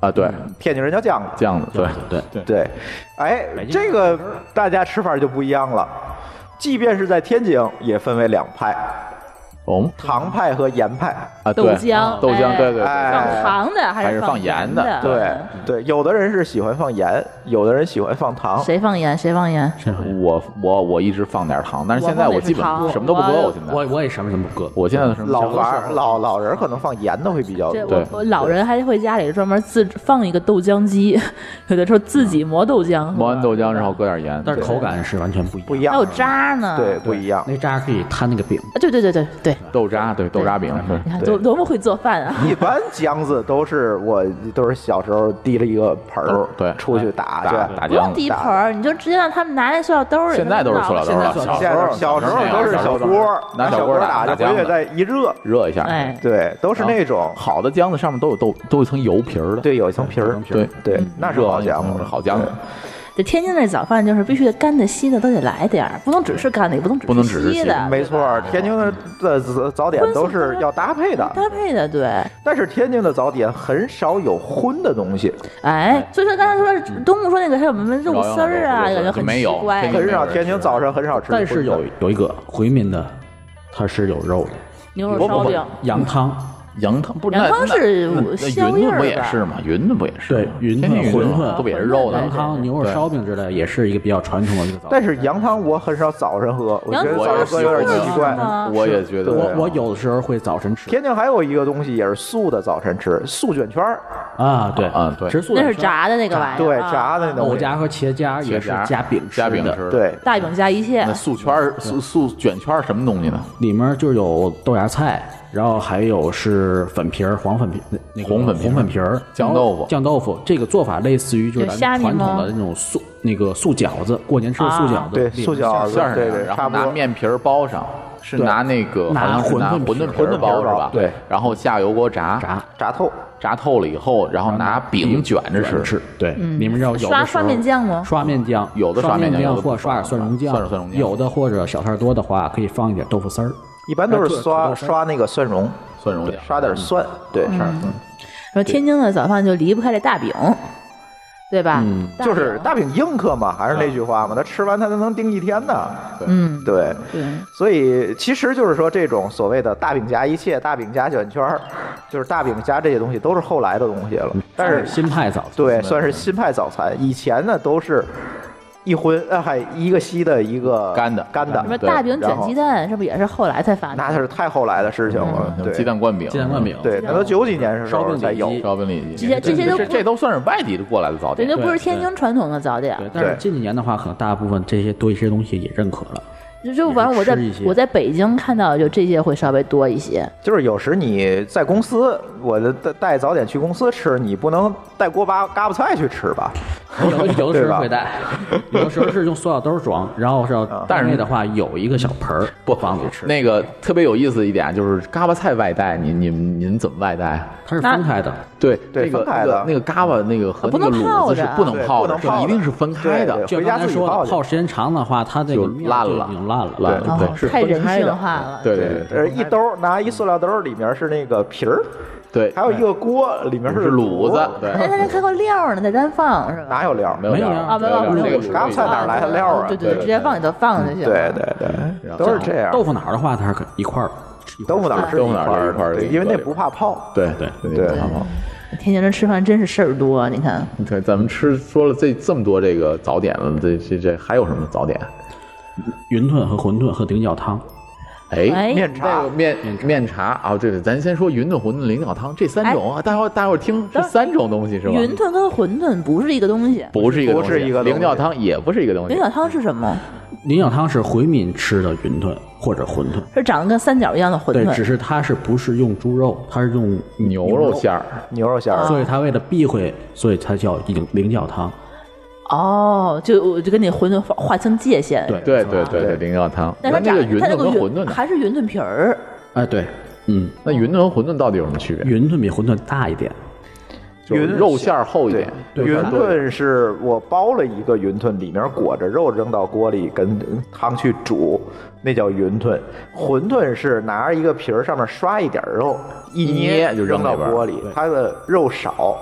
啊，对，天津人叫浆子。酱子，对对对，对，哎，这个大家吃法就不一样了。即便是在天津，也分为两派，哦糖派和盐派。啊，豆浆豆浆，哎对对放糖的还是是放盐的的？对对，有的人是喜欢放盐，有的人喜欢放糖。谁放盐谁放盐？我我我一直放点糖，但是现在我基本什么都不搁，我我现在我我也什么什么不搁，我现在什么老老老人可能放盐的会比较这多。我我老人还会家里专门自放一个豆浆机，(laughs) 有的时候自己磨豆浆，磨完豆浆然后搁点盐，但是口感是完全不一样。不一样，还有渣呢。对，不一样。那渣可以摊那个饼，啊，对对对对对，豆渣，对豆渣饼，你看多多么会做饭啊！一般浆子都是我都是小时候提了一个盆儿，对出去打去。打打不用浆子。递盆儿，你就直接让他们拿那塑料兜儿里。现在都是塑料兜了，现在现在小时候都是小锅，拿小锅打打浆子，就回去再一热，热一下。哎，对，都是那种好的浆子上面都有豆，都有一层油皮儿的。对，有一层皮儿，对对，那是好浆子完以后是，好浆子，这天津那早饭就是必须得干的稀的都得来点儿，不能只是干的，也不能只不能只是稀稀的，没错。天津的的早早点都是要搭配的，搭配的对。但是天津的早点很少有荤的东西，哎，所以说刚才说东木说那个还有什么肉丝儿啊，感觉很没有奇怪很少。天津早上很少吃但是有有一个回民的，它是有肉的，牛肉烧饼，羊汤，羊汤不是羊汤那是云吞不也是吗？云吞不也是？对，云吞、馄饨、不也是肉的吗？羊汤、牛肉烧饼之类，也是一个比较传统的一个早餐。但是羊汤我很少早晨喝，我觉得羊汤早上喝有点奇怪。我也觉得我我有的时候会早晨吃天津还有一个东西也是素的，早晨吃素卷圈儿，啊，对啊对吃素那是炸的那个玩意儿，对，啊炸的那藕夹和茄夹也是茄夹夹饼吃的，夹饼吃的。对，大饼加一切那。素圈儿、素素卷圈儿什么东西呢？里面就有豆芽菜，然后还有是粉皮儿、黄粉皮、那那个红粉皮红粉皮儿、酱豆腐酱豆腐。这个做法类似于就是传统的那种素那个素饺子，过年吃的素饺子，对素饺子馅儿上，对对然后差不多拿面皮儿包上，是拿那个拿馄饨馄饨皮儿包是吧？对，然后下油锅炸，炸炸透，炸透了以后，然后拿饼卷着吃。吃，对，里面要有的刷刷时候面酱吗？刷面酱，有的刷刷面酱或者刷点蒜蓉酱，蒜蒜蓉酱有的或者小菜多的话，可以放一点豆腐丝儿。一般都是哎刷刷那个蒜蓉，蒜蓉酱，刷点蒜，对，嗯是说天津的早饭就离不开这大饼，对吧？嗯就是大饼硬客嘛，还是那句话嘛，他吃完他都能顶一天呢。嗯，对，对，所以其实就是说，这种所谓的大饼夹一切、大饼夹卷圈儿，就是大饼夹这些东西都是后来的东西了。但是新派早餐，对，算是新派早餐。以前呢都是一荤，呃，还一个稀的，一个干的干的什，么大饼卷鸡蛋，是不是也是后来才发的？那是太后来的事情了。对，鸡蛋灌饼，鸡蛋灌饼，对，那都九几年的时候烧饼才有里脊。烧饼里脊，这些这些都这这都算是外地的过来的早对，点那。不是天津传统的早点。对，但是近几年的话，可能大部分这些多一些东西也认可了。就就反正我在我在北京看到，就这些会稍微多一些。就是有时你在公司，我的带带早点去公司吃，你不能带锅巴嘎巴菜去吃吧？有有的时 (laughs) 候会带，(laughs) 有的时候是用塑料兜装，然后是但是的话有一个小盆儿不放里吃，那个特别有意思一点就是嘎巴菜外带，您您您怎么外带？它是分开的。对对那个分开的那个那个嘎巴那个和不能那个卤子是不能泡的，对不能泡的是一定是分开的。就回家刚才说的，自己泡泡时间长的话，它这就个面烂了烂了。烂了哦对是太人性化了。对对对，呃，一兜儿拿一塑料兜儿，里面是那个皮儿，对，还有一个锅，里面是卤子，对，哎，那还有料呢，在单放是吧？哪有料？没有料没有料啊，没有这个没有嘎巴菜哪来的料啊对对，对直接放里头放就行。对对对，都是这样。豆腐脑的话，它是一块儿。一块儿豆腐脑是豆腐脑是一块儿的因为那不怕泡。对对对不怕泡。天津人吃饭真是事儿多，你看。你看，咱们吃说了这这么多这个早点了，这这这还有什么早点？云吞和馄饨和菱角汤，哎，哎面茶。这个面面茶。啊，对对咱先说云吞、馄饨、菱角汤这三种啊，大伙大伙儿听是三种东西是吧？云吞跟馄饨不是一个东西，不是一个东西，不是一个菱角汤也不是一个东西。菱。角汤是什么？菱角汤是回民吃的云吞或者馄饨，是长得跟三角一样的馄饨。对，只。是它是不是用猪肉，它是用牛肉馅儿，牛肉馅儿，所以它为了避讳，所以它叫菱菱角汤。哦，就我就跟你馄饨划划清界限。对对对对对，灵药汤。但是它那那个云它那个炖和馄饨还是云吞皮儿。哎，对，嗯，那云吞和馄饨到底有什么区别？云吞比馄饨大一点，就肉馅儿厚一点。对云吞是我包了一个云吞，里面裹着肉，扔到锅里跟汤去煮，那叫云吞。馄饨是拿着一个皮儿，上面刷一点肉，一一捏就扔扔到锅里，它的肉少，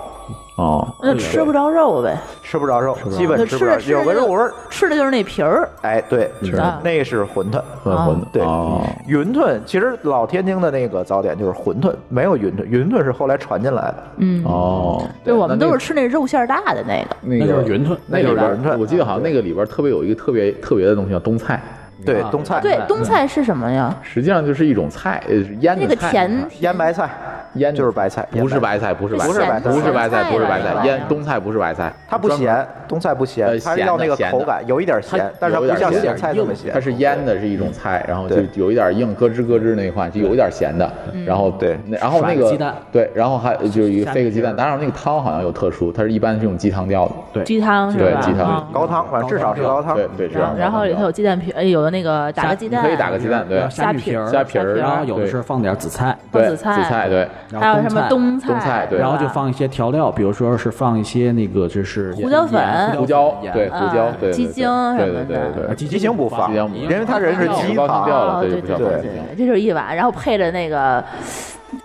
哦，那吃不着肉呗，吃不着肉，基本就吃不着，有个肉味儿。吃的就是那皮儿。哎，对，啊那是馄饨。馄饨。对哦，云吞其实老天津的那个早点就是馄饨，没有云吞，云吞是后来传进来的。嗯，哦，对，我们都是吃那肉馅儿大的那个。那就是云吞那就是云吞我记得好像那个里边特别有一个特别特别的东西叫冬菜，对，冬菜，对，冬菜是什么呀？实际上就是一种菜，呃，腌的那个菜甜。腌白菜，腌就是白菜，不是白菜，不是白菜，不是白菜不是白菜，不是白菜，咸菜腌冬菜不是白菜，它不咸，冬菜不咸呃，它要那个口感，有一点咸，但是它不像咸菜那么咸。它是腌的，是一种菜，然后就有一点硬，咯吱咯吱那一块，就有一点咸的，然后对。那然后那个鸡蛋。对，然后还就是一个下飞个鸡蛋，当然那个汤好像有特殊，它是一般是用鸡汤调的，对，鸡汤是吧？对鸡汤。啊高汤，反正至少是高汤。对对，然后里头有鸡蛋皮，哎，有那个打个鸡蛋，可以打个鸡蛋，对，虾皮儿，虾皮儿然后有的对是放点紫菜，对紫菜紫菜。对，然还有什么冬菜冬冬菜对。然后就放一些调料，比如说是放一些那个就是胡椒粉胡椒盐对胡椒啊对对。鸡精对什么的对对对对，鸡精不放，因为它人是鸡高汤调了哦，对不叫对对，这就是一碗，然后配着那个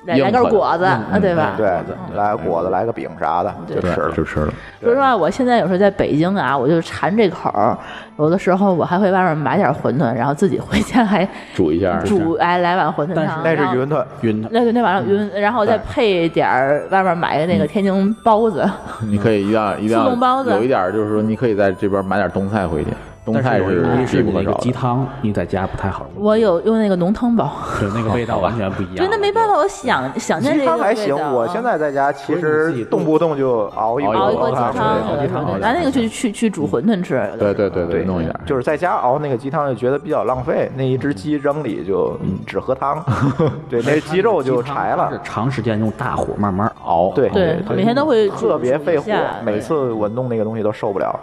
来硬来根果子，啊，对吧？对，来个果子，来个饼啥的就吃了。就吃了，说实话，我现在有时候在北京啊，我就馋这口儿，有的时候我还会外面买点馄饨，然后自己回家还 (laughs) 煮一下，煮哎来碗馄饨汤，那是云吞，云吞。那对那晚上云，然后再配点儿外面买的那个天津包子，你可以一定要 (laughs) 一定速冻包子有一点儿就是说，你可以在这边买点冬菜回去，冬菜但是必是那个不可少的。鸡汤，你在家不太好，我有用那个浓汤煲，对那个味道 (laughs) 完全不一样。对，那没办法，我想想念鸡这个汤还行。我现在在家其实动不动就熬一熬熬一锅鸡啊汤，熬鸡汤拿那个去去去煮馄饨吃。对对对对，弄一点。就是在家熬那个鸡汤，就觉得比较浪费。那一只鸡扔里就只喝汤，(laughs) 对，那鸡肉就柴了。长时间用大火慢慢熬。对对，每天都会特别费火每次我弄那个东西都受不了，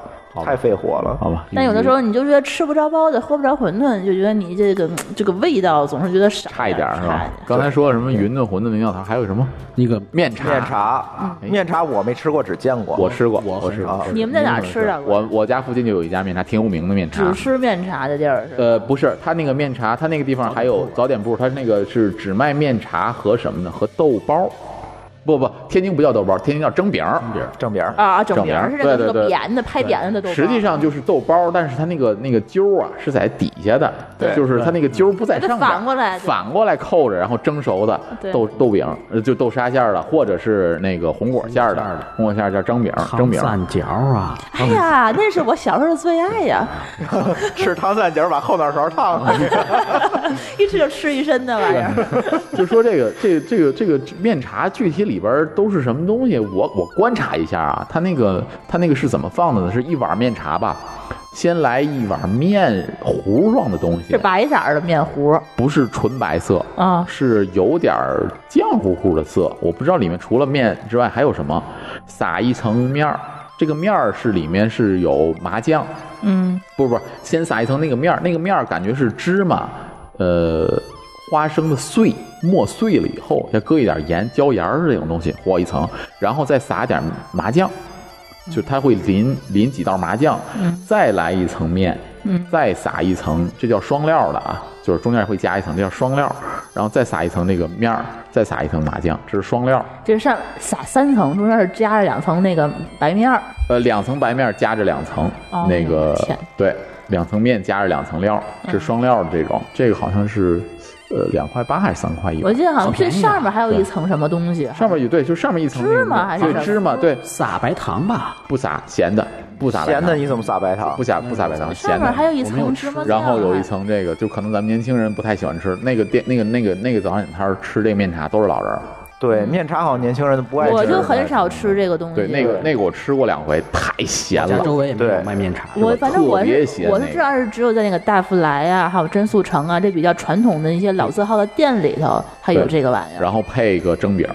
太费火了。好吧，但有的时候你就觉得吃不着包子，喝不着馄饨，就觉得你这个这个味道总是觉得少差一点是吧？刚才说什么云吞、馄饨、菱角汤，还有什么那个面茶？面茶，嗯面茶我没吃过，只见过。我吃过，我我吃过啊。你们在哪吃的？我我家附近就有一家面茶，挺有名的面茶只。吃面茶的地儿是？呃，不是，他那个面茶，他那个地方还有早点部，他那个是只卖面茶和什么呢？和豆包。不不，天津不叫豆包，天津叫蒸饼。儿。蒸饼儿，啊，整名整名儿是那个那个对对对扁的拍扁的豆包。实际上就是豆包，但是它那个那个揪儿啊是在底下的，对就是它那个揪儿不在上边，它反过来反过来扣着，然后蒸熟的豆豆饼，呃就豆沙馅儿的，或者是那个红果馅儿的，红果馅儿叫蒸饼，蒸饼。汤三角啊，哎呀，那是我小时候的最爱呀，(laughs) 吃糖三角把后脑勺烫了。(laughs) (laughs) 一吃就吃一身的玩意儿。(laughs) 就说这个这个这个这个面茶具体里边都是什么东西？我我观察一下啊，它那个它那个是怎么放的呢？是一碗面茶吧，先来一碗面糊状的东西是，白色的面糊不是纯白色，啊，是有点儿浆糊糊的色。我不知道里面除了面之外还有什么，撒一层面儿，这个面儿是里面是有麻酱，嗯，不不，先撒一层那个面儿，那个面儿感觉是芝麻，呃，花生的碎磨碎了以后，再搁一点盐、椒盐儿这种东西和一层，然后再撒点麻酱，就它会淋淋几道麻酱，再来一层面，嗯再撒一层，这叫双料的啊，就是中间会加一层，这叫双料，然后再撒一层那个面儿，再撒一层麻酱，这是双料。这上撒三层，中间是夹着两层那个白面儿。呃，两层白面加着两层、哦那个对，两层面加着两层料，是双料的这种，这个好像是呃两块八还是三块一？我记得好像最上面还有一层什么东西，上面有对，就上面一层芝麻还是什么对芝麻，对，撒白糖吧，不撒咸的，不撒白糖咸的你怎么撒白糖不？撒不撒白糖，咸的。上面还有一层芝麻，然后有一层这个，就可能咱们年轻人不太喜欢吃那个店，那个那个那个早点摊儿吃这个面茶都是老人儿。对，面茶好像年轻人都不爱吃。我就很少吃这个东西。对，那个那个我吃过两回，太咸了。家周围也没有对卖面茶。我反正我是我是知道是只有在那个大福来啊，还有真素城啊，这比较传统的一些老字号的店里头，还有这个玩意儿，然后配一个蒸饼，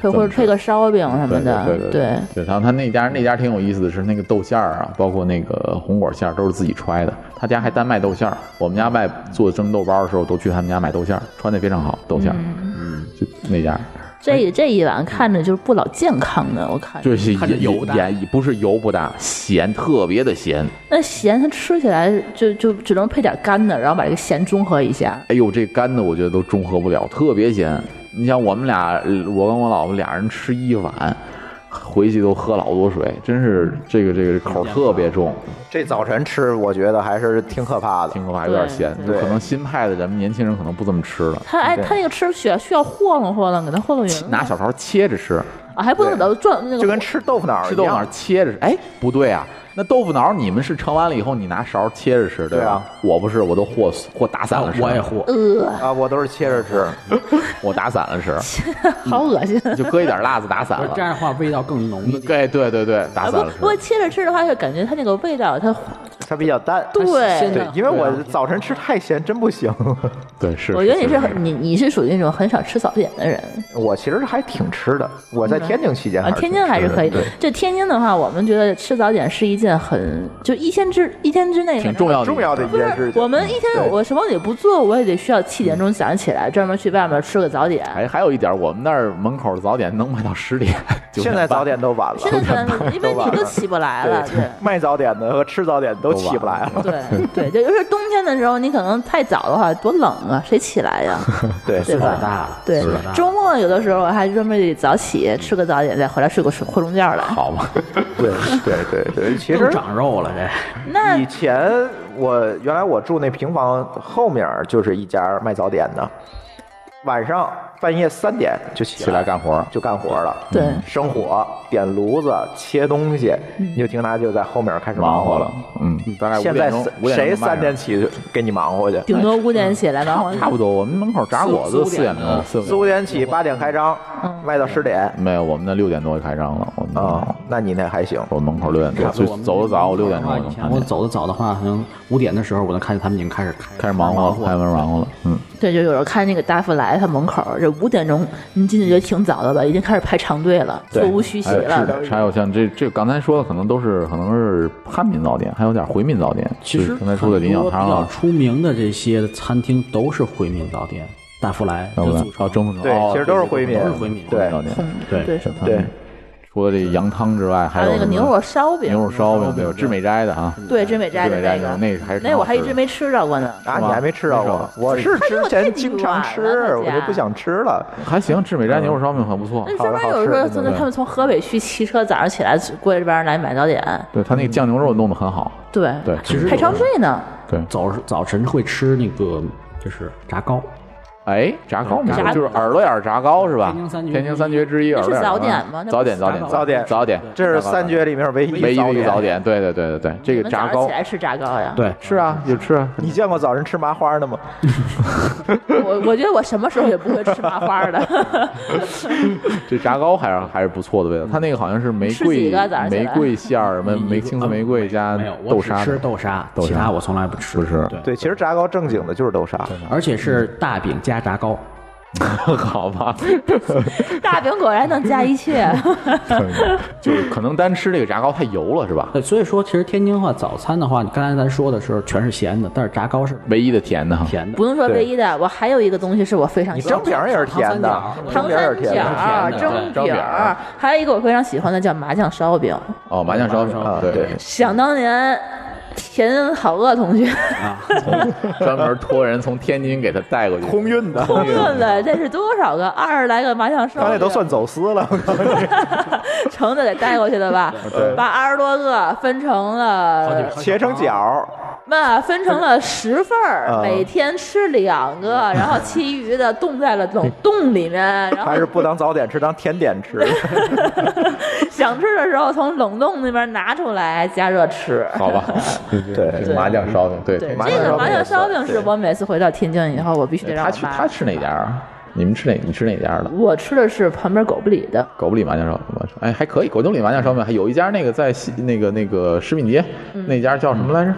配或者配个烧饼什么对的，对对对。对，然后他那家那家挺有意思的是，那个豆馅儿啊，包括那个红果馅儿都是自己揣的。他家还单卖豆馅儿，我们家卖做蒸豆包的时候都去他们家买豆馅儿，穿的非常好，豆馅儿，嗯，就那家这这一碗看着就是不老健康的，我看着。就是看油大盐不是油不大，咸特别的咸。那咸它吃起来就就只能配点干的，然后把这个咸中和一下。哎呦，这干的我觉得都中和不了，特别咸。你像我们俩，呃我跟我老婆俩人吃一碗，回去都喝老多水，真是这个这个口特别重，这早晨吃，我觉得还是挺可怕的。挺可怕，有点咸。就可能新派的咱们，年轻人可能不这么吃了，他哎，他那个吃需要需要和弄和弄，给他和弄匀拿小勺切着吃，啊，还不能给它转那个，就跟吃豆腐脑儿豆腐脑样。切着吃。哎，不对啊，那豆腐脑你们是盛完了以后你拿勺切着吃，吧对啊？我不是，我都和和打散了吃，我也和，呃，啊，我都是切着吃。(laughs) 我打散了吃，(laughs) 好恶心。就搁一点辣子打散了。不是这样的话味道更浓的。对对对对，打啊不散了不过吃。切着吃的话，就感觉它那个味道，它它比较淡。对对，因为我早晨吃太咸真不行。(laughs) 对是，我觉得你是你你是属于那种很少吃早点的人我其实还挺吃的。我在天津期间啊。天还是挺津还是可以吃的对，这天津的话，我们觉得吃早点是一件很就一天之一天之内挺重要的重要的一不是件事情。我们一天我什么也不做，我也得需要七点钟早上起来专门去外面吃个早点。哎，还有一点，我们那儿门口的早点能卖到十点现在早点都晚了，现在可能因为你都起不来了，对。卖早点的和吃早点都起不来了。对对，对，就是冬天的时候，你可能太早的话，多冷啊，谁起来呀？(laughs) 对，对吧？大了，对岁数大，了周末有的时候还专门得早起吃个早点，再回来睡个睡回笼觉来。好嘛，对对对对，其实又长肉了这。那以前我原来我住那平房后面就是一家卖早点的，晚上半夜三点就起起来干活就干活了。对生火、点炉子、切东西，你就听他就在后面开始忙活了。嗯，大概五现在谁三点起给你忙活去？顶多五点起来，然后差不多，我们门口炸果子四四点钟，四四五点起，八点开张，卖到十点。没有，我们那六点多就开张了。我们啊，那你那还行。我门口六点多，所以我们走的早，我六点多就能看见，前我走的早的话，可能五点的时候，我能看见他们已经开始开开始忙活了，开门忙活了。嗯，对，就有时候看那个大福来他门口，这五点钟你进去就挺早的吧，已经开始排长队了，座无虚席了。是还有像这这刚才说的，可能都是可能是汉民早点，还有点回民早点。其实刚才说的林小汤啊，很多比较出名的这些餐厅都是回民早点，大福来、就组成蒸粉对哦其实都是回民都是回民。对早点。对对，对，除了这羊汤之外，还有那个牛肉烧饼，牛肉烧饼，对，有志美斋的啊，对，知美斋的志美斋那个，那还是那我还一直没吃着过呢。啊，你还没吃着过？我是之前经常吃，我就不想吃了。还行，志美斋牛肉烧饼很不错。那。专门有时候他们从河北区骑车早上起来过这边来买早点，对他那个酱牛肉弄得很好，对。对，其实还长队呢。对，早早晨会吃那个就是炸糕，哎，炸糕就是耳朵眼炸糕是吧？天津三绝天津三绝之一，是耳朵眼儿早点吗那不是早点，早点，早点早点，这是三绝里面唯一唯一的一个早点。对对对对对，这你们早个炸糕上起来吃炸糕呀？对，是啊，有吃啊，你见过早晨吃麻花的吗？(laughs) 我我觉得我什么时候也不会吃麻花的。(laughs) 这炸糕还是还是不错的味道。它那个好像是玫瑰玫瑰馅儿，什么玫青色玫瑰加豆沙的，吃豆沙，豆沙其他我从来不吃。不吃对，对，其实炸糕正经的就是豆沙。而且是大饼加炸糕。(laughs) 好吧，(laughs) 大饼果然能加一切。(laughs) 就是可能单吃这个炸糕太油了，是吧？对，所以说其实天津话早餐的话，你刚才咱说的时候全是咸的，但是炸糕是唯一的甜的哈，甜的不。用说唯一的，我还有一个东西是我非常喜欢蒸饼也是甜的，糖蒸饼也是三角甜的。儿、甜的蒸蒸饼还有一个我非常喜欢的叫麻酱烧饼。哦，麻酱烧饼对，想当年，田好鄂同学。啊，专门托人从天津给他带过去，空运的，空运的，这是多少个？二十来个麻将烧饼？刚才都算走私了。我告诉你，(laughs) 盛的给带过去的吧？对。把二十多个分成了，切成角，那分成了十份每天吃两个，然后其余的冻在了冷冻里面，然后还是不当早点吃，当甜点吃。(laughs) (laughs) 想吃的时候从冷冻那边拿出来加热吃。好吧？(laughs) 对麻酱烧饼，对这个酱烧饼也麻酱烧饼是我每次回到天津以后，我必须得让他去他。吃哪家啊？你们吃哪？你吃哪家的？我吃的是旁边狗不理的，狗不理麻酱烧饼，哎，还可以。狗不理麻酱烧饼还有一家那个在西那个那个食品街嗯那家叫什么来着？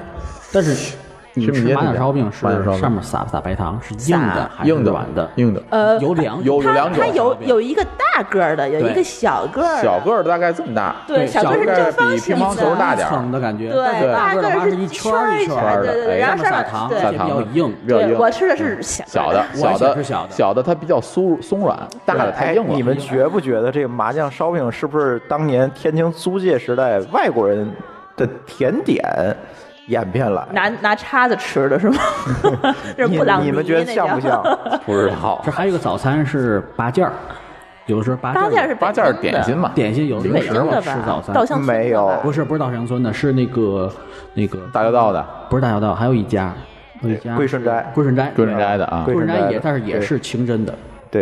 但是你吃麻酱烧饼是上面撒不撒白糖？是硬的还是硬的软的？硬的，呃，有两它有有两种它有有一个大个儿的，有一个小个儿的，小个儿的大概这么大，对，小个儿是小个儿正方形比乒乓球大点儿层的感觉，对大个儿是一圈儿一圈儿圈儿对对对哎然后上面撒糖撒糖，比较硬。比较硬。对我吃的是小小的，小的是小的小的它比较松松软，大的太硬了。哎你们觉不觉得这个麻酱烧饼是不是当年天津租界时代外国人的甜点演变来？拿拿叉子吃的是吗？你布朗尼你们觉得像不像？(laughs) 不知道。这还有一个早餐是八件儿，有的时候八件儿八件是八件儿点心嘛，点心有零食嘛？吃早餐。稻香村没有。不是不是稻香村的，是那个那个大交道的。不是大小道，还有一家，有一家桂顺斋。桂顺斋，桂顺斋的啊。桂顺斋也但是也是清真的，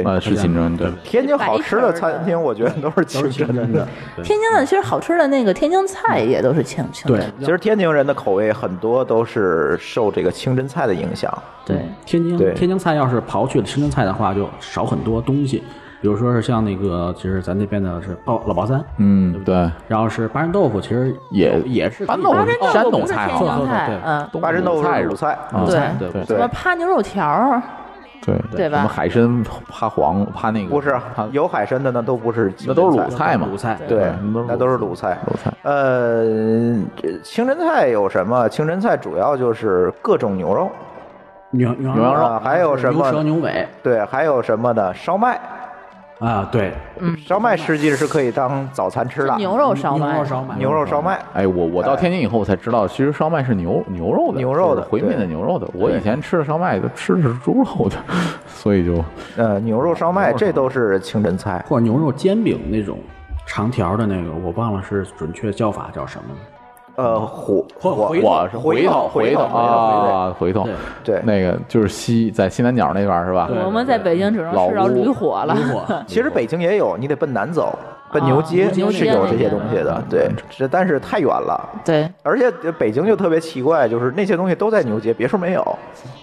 对，呃是清真对。天津好吃的餐厅，我觉得都是清真的。(laughs) 天津的其实好吃的那个天津菜也都是清清对。真，其实天津人的口味很多都是受这个清真菜的影响。对。天津对。天津菜要是刨去了清真菜的话，就少很多东西。比如说是像那个，其实咱那边的是爆老爆三，嗯，对，然后是八珍豆腐，其实也也是八珍豆腐八珍豆山东菜好天津菜像。对对，嗯，东八珍豆腐菜是是鲁菜，啊对。对对什么扒牛肉条儿，对对吧什么海参怕黄怕那个不是有海参的那都不是那都是真鲁菜嘛，鲁菜对嗯，那都是鲁菜。鲁菜。呃，这清真菜有什么？清真菜主要就是各种牛肉，牛牛牛羊肉啊还有什么牛舌牛尾对，还有什么呢？烧麦，啊，对，嗯。烧麦实际是可以当早餐吃的。牛肉烧麦。牛肉，烧麦，牛肉烧麦，哎，我我到天津以后我才知道，其实烧麦是牛牛肉的，牛肉的回民的牛肉的。我以前吃的烧麦都吃的是猪肉的，所以就呃，牛肉烧麦，这都是清真菜。或者牛肉煎饼那种长条的那个，我忘了是准确叫法叫什么了。呃，火火火回我是回头回头啊，回头对对那个就是西在西南角那边是吧？我们在北京只能老吃到驴火了。(laughs) 其实北京也有，你得奔南走，奔牛街是有这些东西的。对，这但是太远了。对而且北京就特别奇怪，就是那些东西都在牛街，别处没有，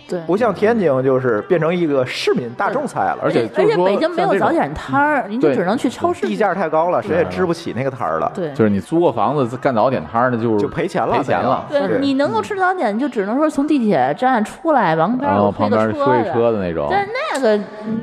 对，不像天津就是变成一个市民大众菜了，而且而且就是说北京没有早点摊儿，您就只能去超市。地价太高了，谁也支不起那个摊儿了，对就是你租个房子干早点摊儿，那就是就赔钱了，赔钱了。对，你能够吃早点，就只能说从地铁站出来，往边儿推旁边个推车的。那种，但是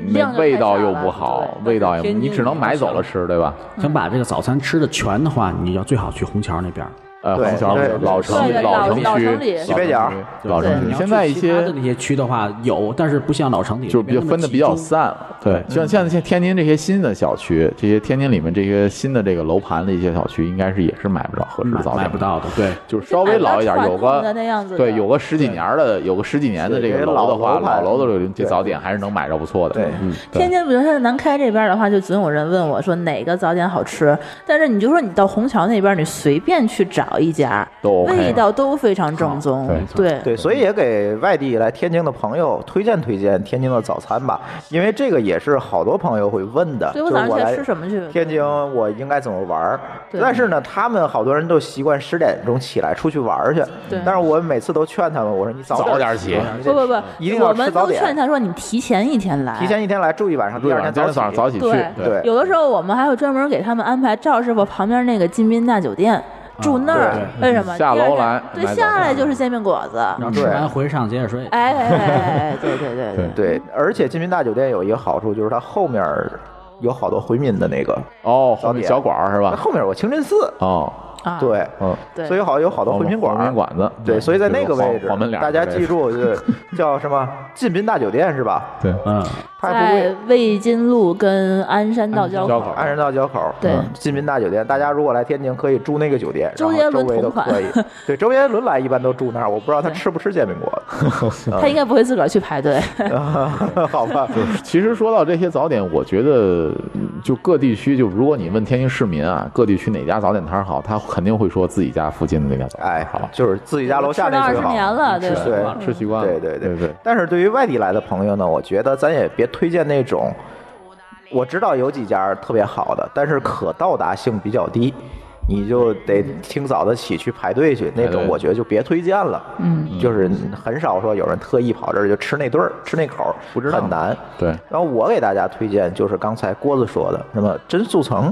那个味道又不好，味道也你只能买走了吃，对吧？想把这个早餐吃的全的话，你要最好去虹桥那边。呃，对虹桥老城老城区老城里西北角老城区现在一去其他的些那些区的话有，但是不像老城里就是比较分的比较散了。对，像像像天津这些新的小区，这些天津里面这些新的这个楼盘的一些小区，应该是也是买不着合适的买早点买不，到的。对，就是稍微老一点，有个对，有个十几年的，有个十几年的这个对楼的话，老楼的这早点还是能买着不错的。对天津，比如说南开这边的话，就总有人问我说哪个早点好吃。但是你就说你到虹桥那边，你随便去找一家，都 OK 味道都非常正宗。对对对，所以也给外地来天津的朋友推荐推荐天津的早餐吧，因为这个也是好多朋友会问的。所以我早上起来就我来吃什么去？天津我应该怎么玩但是呢，他们好多人都习惯十点钟起来出去玩去。对但是我每次都劝他们，我说你早早点点起不不不，一定要我们吃早点都劝他说你提前一天来，提前一天来住一晚上，第？二天早上早起。去，对对有的时候我们还会专门给他们安排赵师傅旁边那个金宾大酒店。住那儿，为什么？下楼来对，下来就是煎饼果子。然后吃完回去上接着睡。哎哎哎哎，对对对对，对，而且金民大酒店有一个好处，就是它后面有好多回民的那个，哦，小馆儿是吧？后面有个清真寺，哦，啊，对，嗯，对。所以好有好多回民馆儿，回民馆子，对，所以在那个位置黄黄门，脸儿大家记住，就是 (laughs) 叫什么晋滨大酒店是吧？对，嗯，它还不在贵，魏津路跟鞍山道交口交口，安仁道交口，对。嗯进宾大酒店，大家如果来天津可以住那个酒店，然后周杰伦周围都同款可以。(laughs) 对，周杰伦来一般都住那儿，我不知道他吃不吃煎饼果子，(laughs) 他应该不会自个儿去排队。好吧？其实说到这些早点，我觉得嗯就各地区，就如果你问天津市民啊，各地区哪家早点摊儿好，他肯定会说自己家附近的那家早点哎好，，就是自己家楼下吃了二十那最好。年了，对？对吃习惯了，对对对对，但是对于外地来的朋友呢，我觉得咱也别推荐那种，我知道有几家特别好的，但是可到达性比较低，你就得清早的起去排队去，那种我觉得就别推荐了。嗯，就是很少说有人特意跑这儿就吃那顿儿吃那口儿，不知道很难。对，然后我给大家推荐就是刚才郭子说的什么真速层。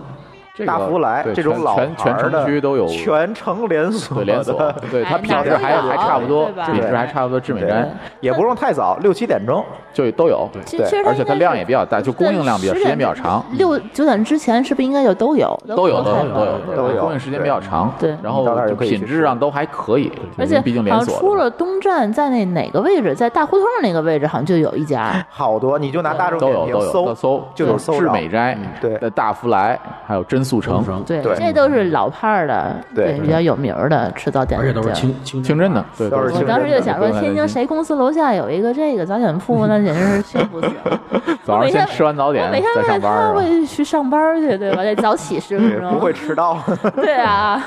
这个大福来这种老全全牌儿的城区都有全城连锁对连锁，对它哎品质还还差不多，品质还差不多，致美斋也不用太早，六七点钟。就都有，其实其实而且它量也比较大，就供应量比较时间比较长。六九点之前是不是应该就都有？都有都有都有都有供应时间比较长，对然后品质上都还可以，而且毕竟连锁的出了东站，在那哪个位置，在大胡同那个位置，好像就有一家。好多，你就拿大众点都有都有评搜搜，就能搜致。美斋，对的大福来，还有真速成，对，对这都是老派儿的，对比较有名儿的吃早点而且都是的地儿。清清清真的，对，都是我当时就想说，天津谁公司楼下有一个这个早点铺，那简直是幸福死了。(laughs) 早上先吃完早点每天再为了他上班？会去上班去，对吧？得早起十分对，钟。不会迟到。(laughs) 对啊，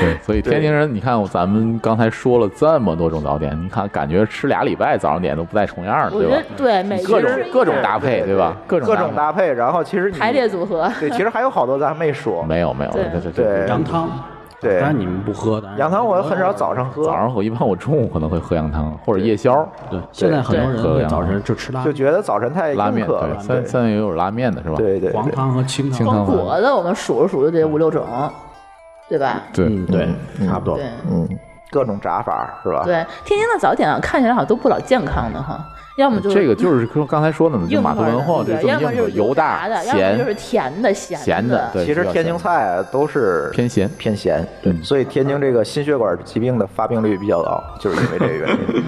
对，所以天津人，你看咱们刚才说了这么多种早点，你看感觉吃俩礼拜早上点都不带重样的，我觉得对吧？对每各种各种搭配，对吧？各种各种搭搭配，然后其实排列组合。(laughs) 对，其实还有好多咱还没说。没有没有，对。这这对。羊汤，对。当然你们不喝的。羊汤我很少早上喝，早上我一般我中午可能会喝羊汤或者夜宵。对，现在很多人对会早晨就吃拉就觉得早晨太拉面，了。三三也有拉面的是吧？对对对，黄汤和清汤。清汤果子我们数着数着得五六种，对吧？对。嗯，对，差不多。对。嗯，各种炸法是吧？对，天津的早点啊，看起来好像都不老健康的哈，要么就是这个就是说刚才说的嘛，就码头文化要么就是油大炸的，要么咸就是甜的、咸咸的，对，其实天津菜啊都是偏咸，偏咸，对，所以天津这个心血管疾病的发病率比较高，就是因为这个原因。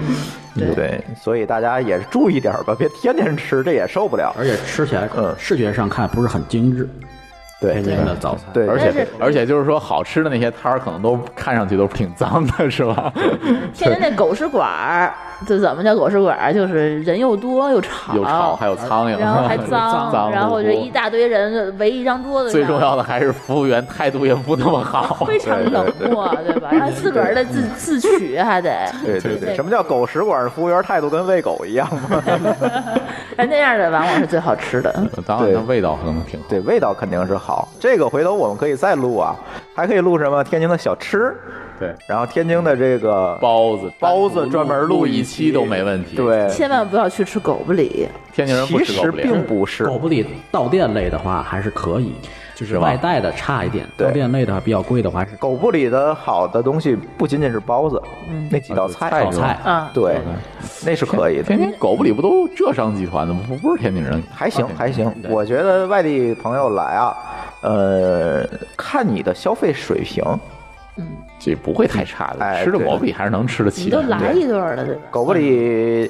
(laughs) 对，所以大家也注意点吧，别天天吃，这也受不了。而且吃起来嗯，视觉上看不是很精致。对天津的早餐，对，而且而且就是说，好吃的那些摊儿可能都看上去都挺脏的，是吧？(laughs) 天津那狗食馆儿，这怎么叫狗食馆儿？就是人又多又吵，又吵还有苍蝇，然后还 (laughs) 脏，脏，然后这一大堆人围一张桌子，最重要的还是服务员态度也不那么好。(laughs) 非常冷漠，对吧？然后自个儿的自自取还得，对对对，什么叫狗食馆服务员态度跟喂狗一样吗？哎，那样的往往是最好吃的。当然，它味道可能挺好。对，味道肯定是好。这个回头我们可以再录啊，还可以录什么？天津的小吃，对，然后天津的这个包子，包子专门录一一期都没问题。，对，千万不要去吃狗不理，天津人不其实吃狗不理。并不是。狗不理到店类的话还是可以，就是外带的差一点。对到店类的比较贵的话还是狗不理的好的东西不仅仅是包子，那几道菜，菜炒菜。啊，对，那是可以的天。津狗不理不都浙商集团的吗？不不是天津人，还行还行，我觉得外地朋友来啊，呃，看你的消费水平，嗯这不会太差的。吃的哎对狗不理还是能吃得起的。你都来一顿了，对吧？狗不理，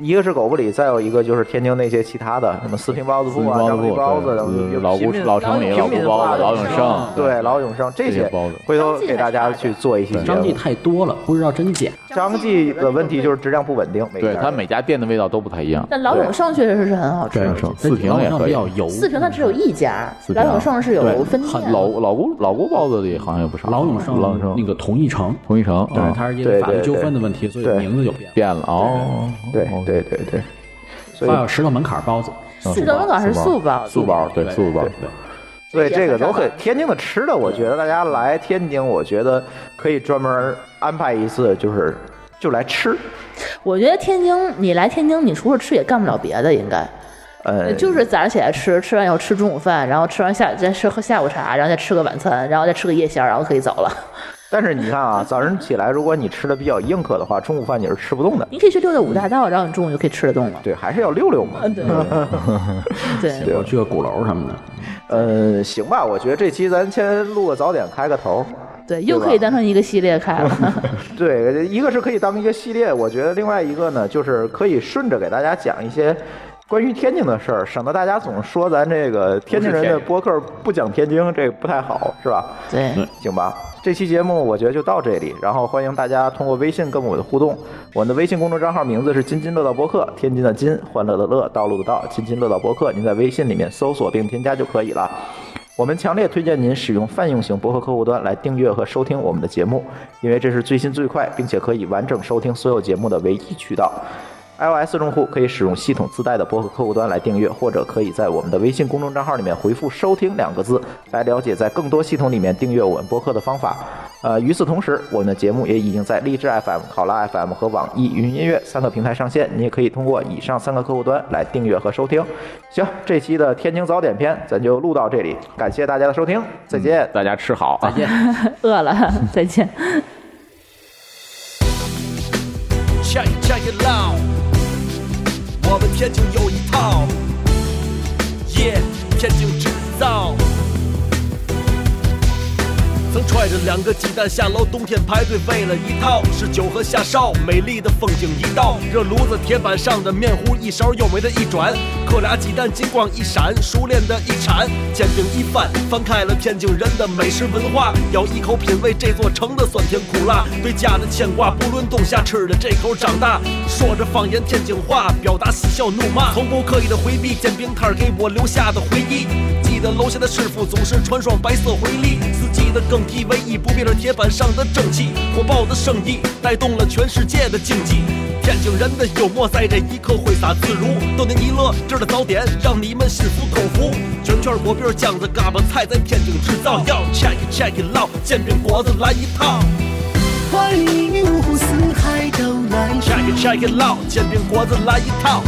一个是狗不理，再有一个就是天津那些其他的，什么四平包子铺啊、张记包子铺包子的老古老城里老古包子老永盛对老永盛这些包子回头给大家去做一期节张记。太多了，不知道真假。张记的问题就是质量不稳定，对，家它每家店的味道都不太一样。但老永盛确实是很好吃对。四平也可以。比较油。四平它只有一家，老永盛是有分店。老老古老古包子里好像也不少。老永盛老永盛。那个同一城，同一城，对啊，它是因为法律纠纷的问题，所以名字就变了。变了哦。对哦。对对对，所以还有石头门槛包子，石头门槛是素包子，素包对素包。对，对所以这个都也很少很天津的吃的，我觉得大家来天津，我觉得可以专门安排一次，就是就来吃，我觉得天津，你来天津，你除了吃也干不了别的，应该。呃，就是早上起来吃，吃完以后吃中午饭，然后吃完下再吃喝下午茶，然后再吃个晚餐，然后再吃个夜宵，然后可以走了。但是你看啊，(laughs) 早晨起来如果你吃的比较硬壳的话，中午饭你是吃不动的。你可以去溜溜五大道，然后你中午就可以吃得动了。对，还是要溜溜嘛。嗯，(laughs) 对，对，我去个鼓楼什么的。呃，行吧，我觉得这期咱先录个早点，开个头。对，又可以当成一个系列开了。(laughs) 对，一个是可以当一个系列，我觉得另外一个呢，就是可以顺着给大家讲一些关于天津的事儿，省得大家总说咱这个天津人的播客不讲天津，这个不太好，是吧？对，行吧，这期节目我觉得就到这里，然后欢迎大家通过微信跟我们互动。我们的微信公众账号名字是“津津乐道播客”，天津的津，欢乐的乐，道路的道，津津乐道播客。您在微信里面搜索并添加就可以了。我们强烈推荐您使用泛用型博客客户端来订阅和收听我们的节目，因为这是最新最快，并且可以完整收听所有节目的唯一渠道。iOS 用户可以使用系统自带的播客客户端来订阅，或者可以在我们的微信公众账号里面回复“收听”两个字，来了解在更多系统里面订阅我们播客的方法。呃，与此同时，我们的节目也已经在荔枝 FM、考拉 FM 和网易云音乐三个平台上线，你也可以通过以上三个客户端来订阅和收听。行，这期的天津早点篇咱就录到这里，感谢大家的收听，再见。(laughs) 大家吃好啊！饿了，再见。我们天津有一套耶天津制造。曾揣着两个鸡蛋下楼，冬天排队为了一套是酒和下哨，美丽的风景一道，热炉子铁板上的面糊一勺优美的一转，磕俩鸡蛋金光一闪，熟练的一铲，煎饼一翻，翻开了天津人的美食文化，咬一口品味这座城的酸甜苦辣，对家的牵挂，不论冬夏吃的这口长大，说着方言天津话，表达嬉笑怒骂，从不刻意的回避煎饼摊给我留下的回忆。记得楼下的师傅总是穿双白色回力，四季的更替唯一不变是铁板上的蒸汽，火爆的生意带动了全世界的经济。天津人的幽默在这一刻挥洒自如，逗您一乐，这儿的早点让你们心服口服。卷圈果饼酱子嘎巴菜在天津制造，要 check it check it out，煎饼果子来一套。欢迎五湖四海都来 check it check it out，煎饼果子来一套。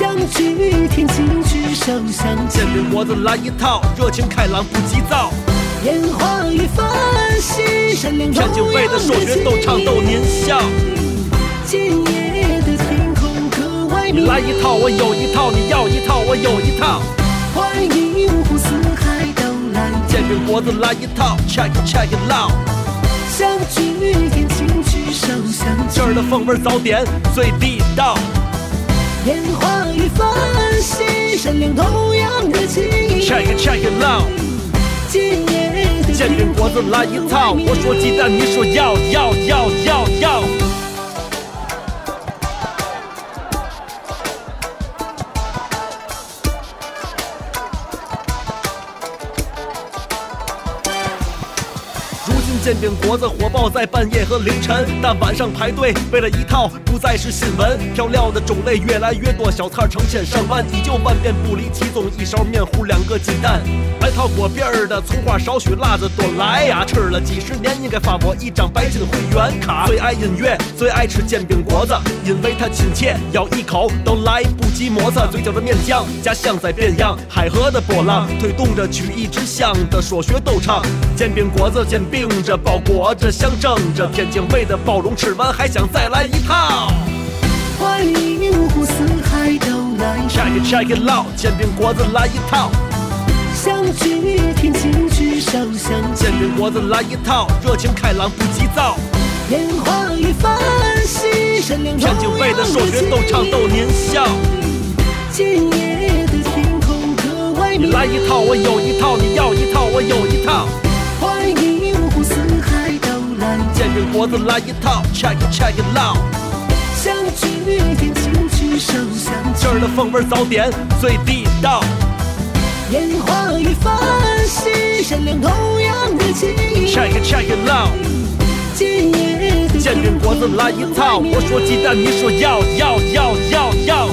相聚天津举手相煎饼果子来一套，热情开朗不急躁。烟花与繁星闪亮天津卫的数学都唱逗您笑。今夜的天空格外你来一套，我有一套；你要一套，我有一套。欢迎五湖四海都来煎饼果子来一套，check it check it out。相聚天津举手相这儿的风味早点最地道。烟花与繁星闪亮同样的情 check it check it out。今夜的子来一套，我说鸡蛋，你说要要要要要。煎饼果子火爆在半夜和凌晨，但晚上排队为了一套不再是新闻。调料的种类越来越多，小菜成千上万，依旧万变不离其宗，一勺面糊两个鸡蛋。白套裹边的，葱花少许，辣子多来呀！吃了几十年，应该发我一张白金会员卡。最爱音乐，最爱吃煎饼果子，因为它亲切，咬一口都来不及摩擦。嘴角的面酱，家乡在变样，海河的波浪推动着曲艺之乡的说学逗唱。煎饼果子煎饼着，包裹着，象征着天津卫的包容，吃完还想再来一套。欢迎五湖四海都来 check it check it out，煎饼果子来一套。相聚天津举手相煎饼果子来一套，热情开朗不急躁。烟花与繁星闪亮天津卫的数学逗唱逗您笑。今夜的天空格外你来一套，我有一套；你要一套，我有一套。煎饼果子来一套，check it check it out。相聚天津举手相这儿的风味早点最地道。烟花与繁星闪亮同样的情 check it check it out。子来一套，我说鸡蛋，你说要要要要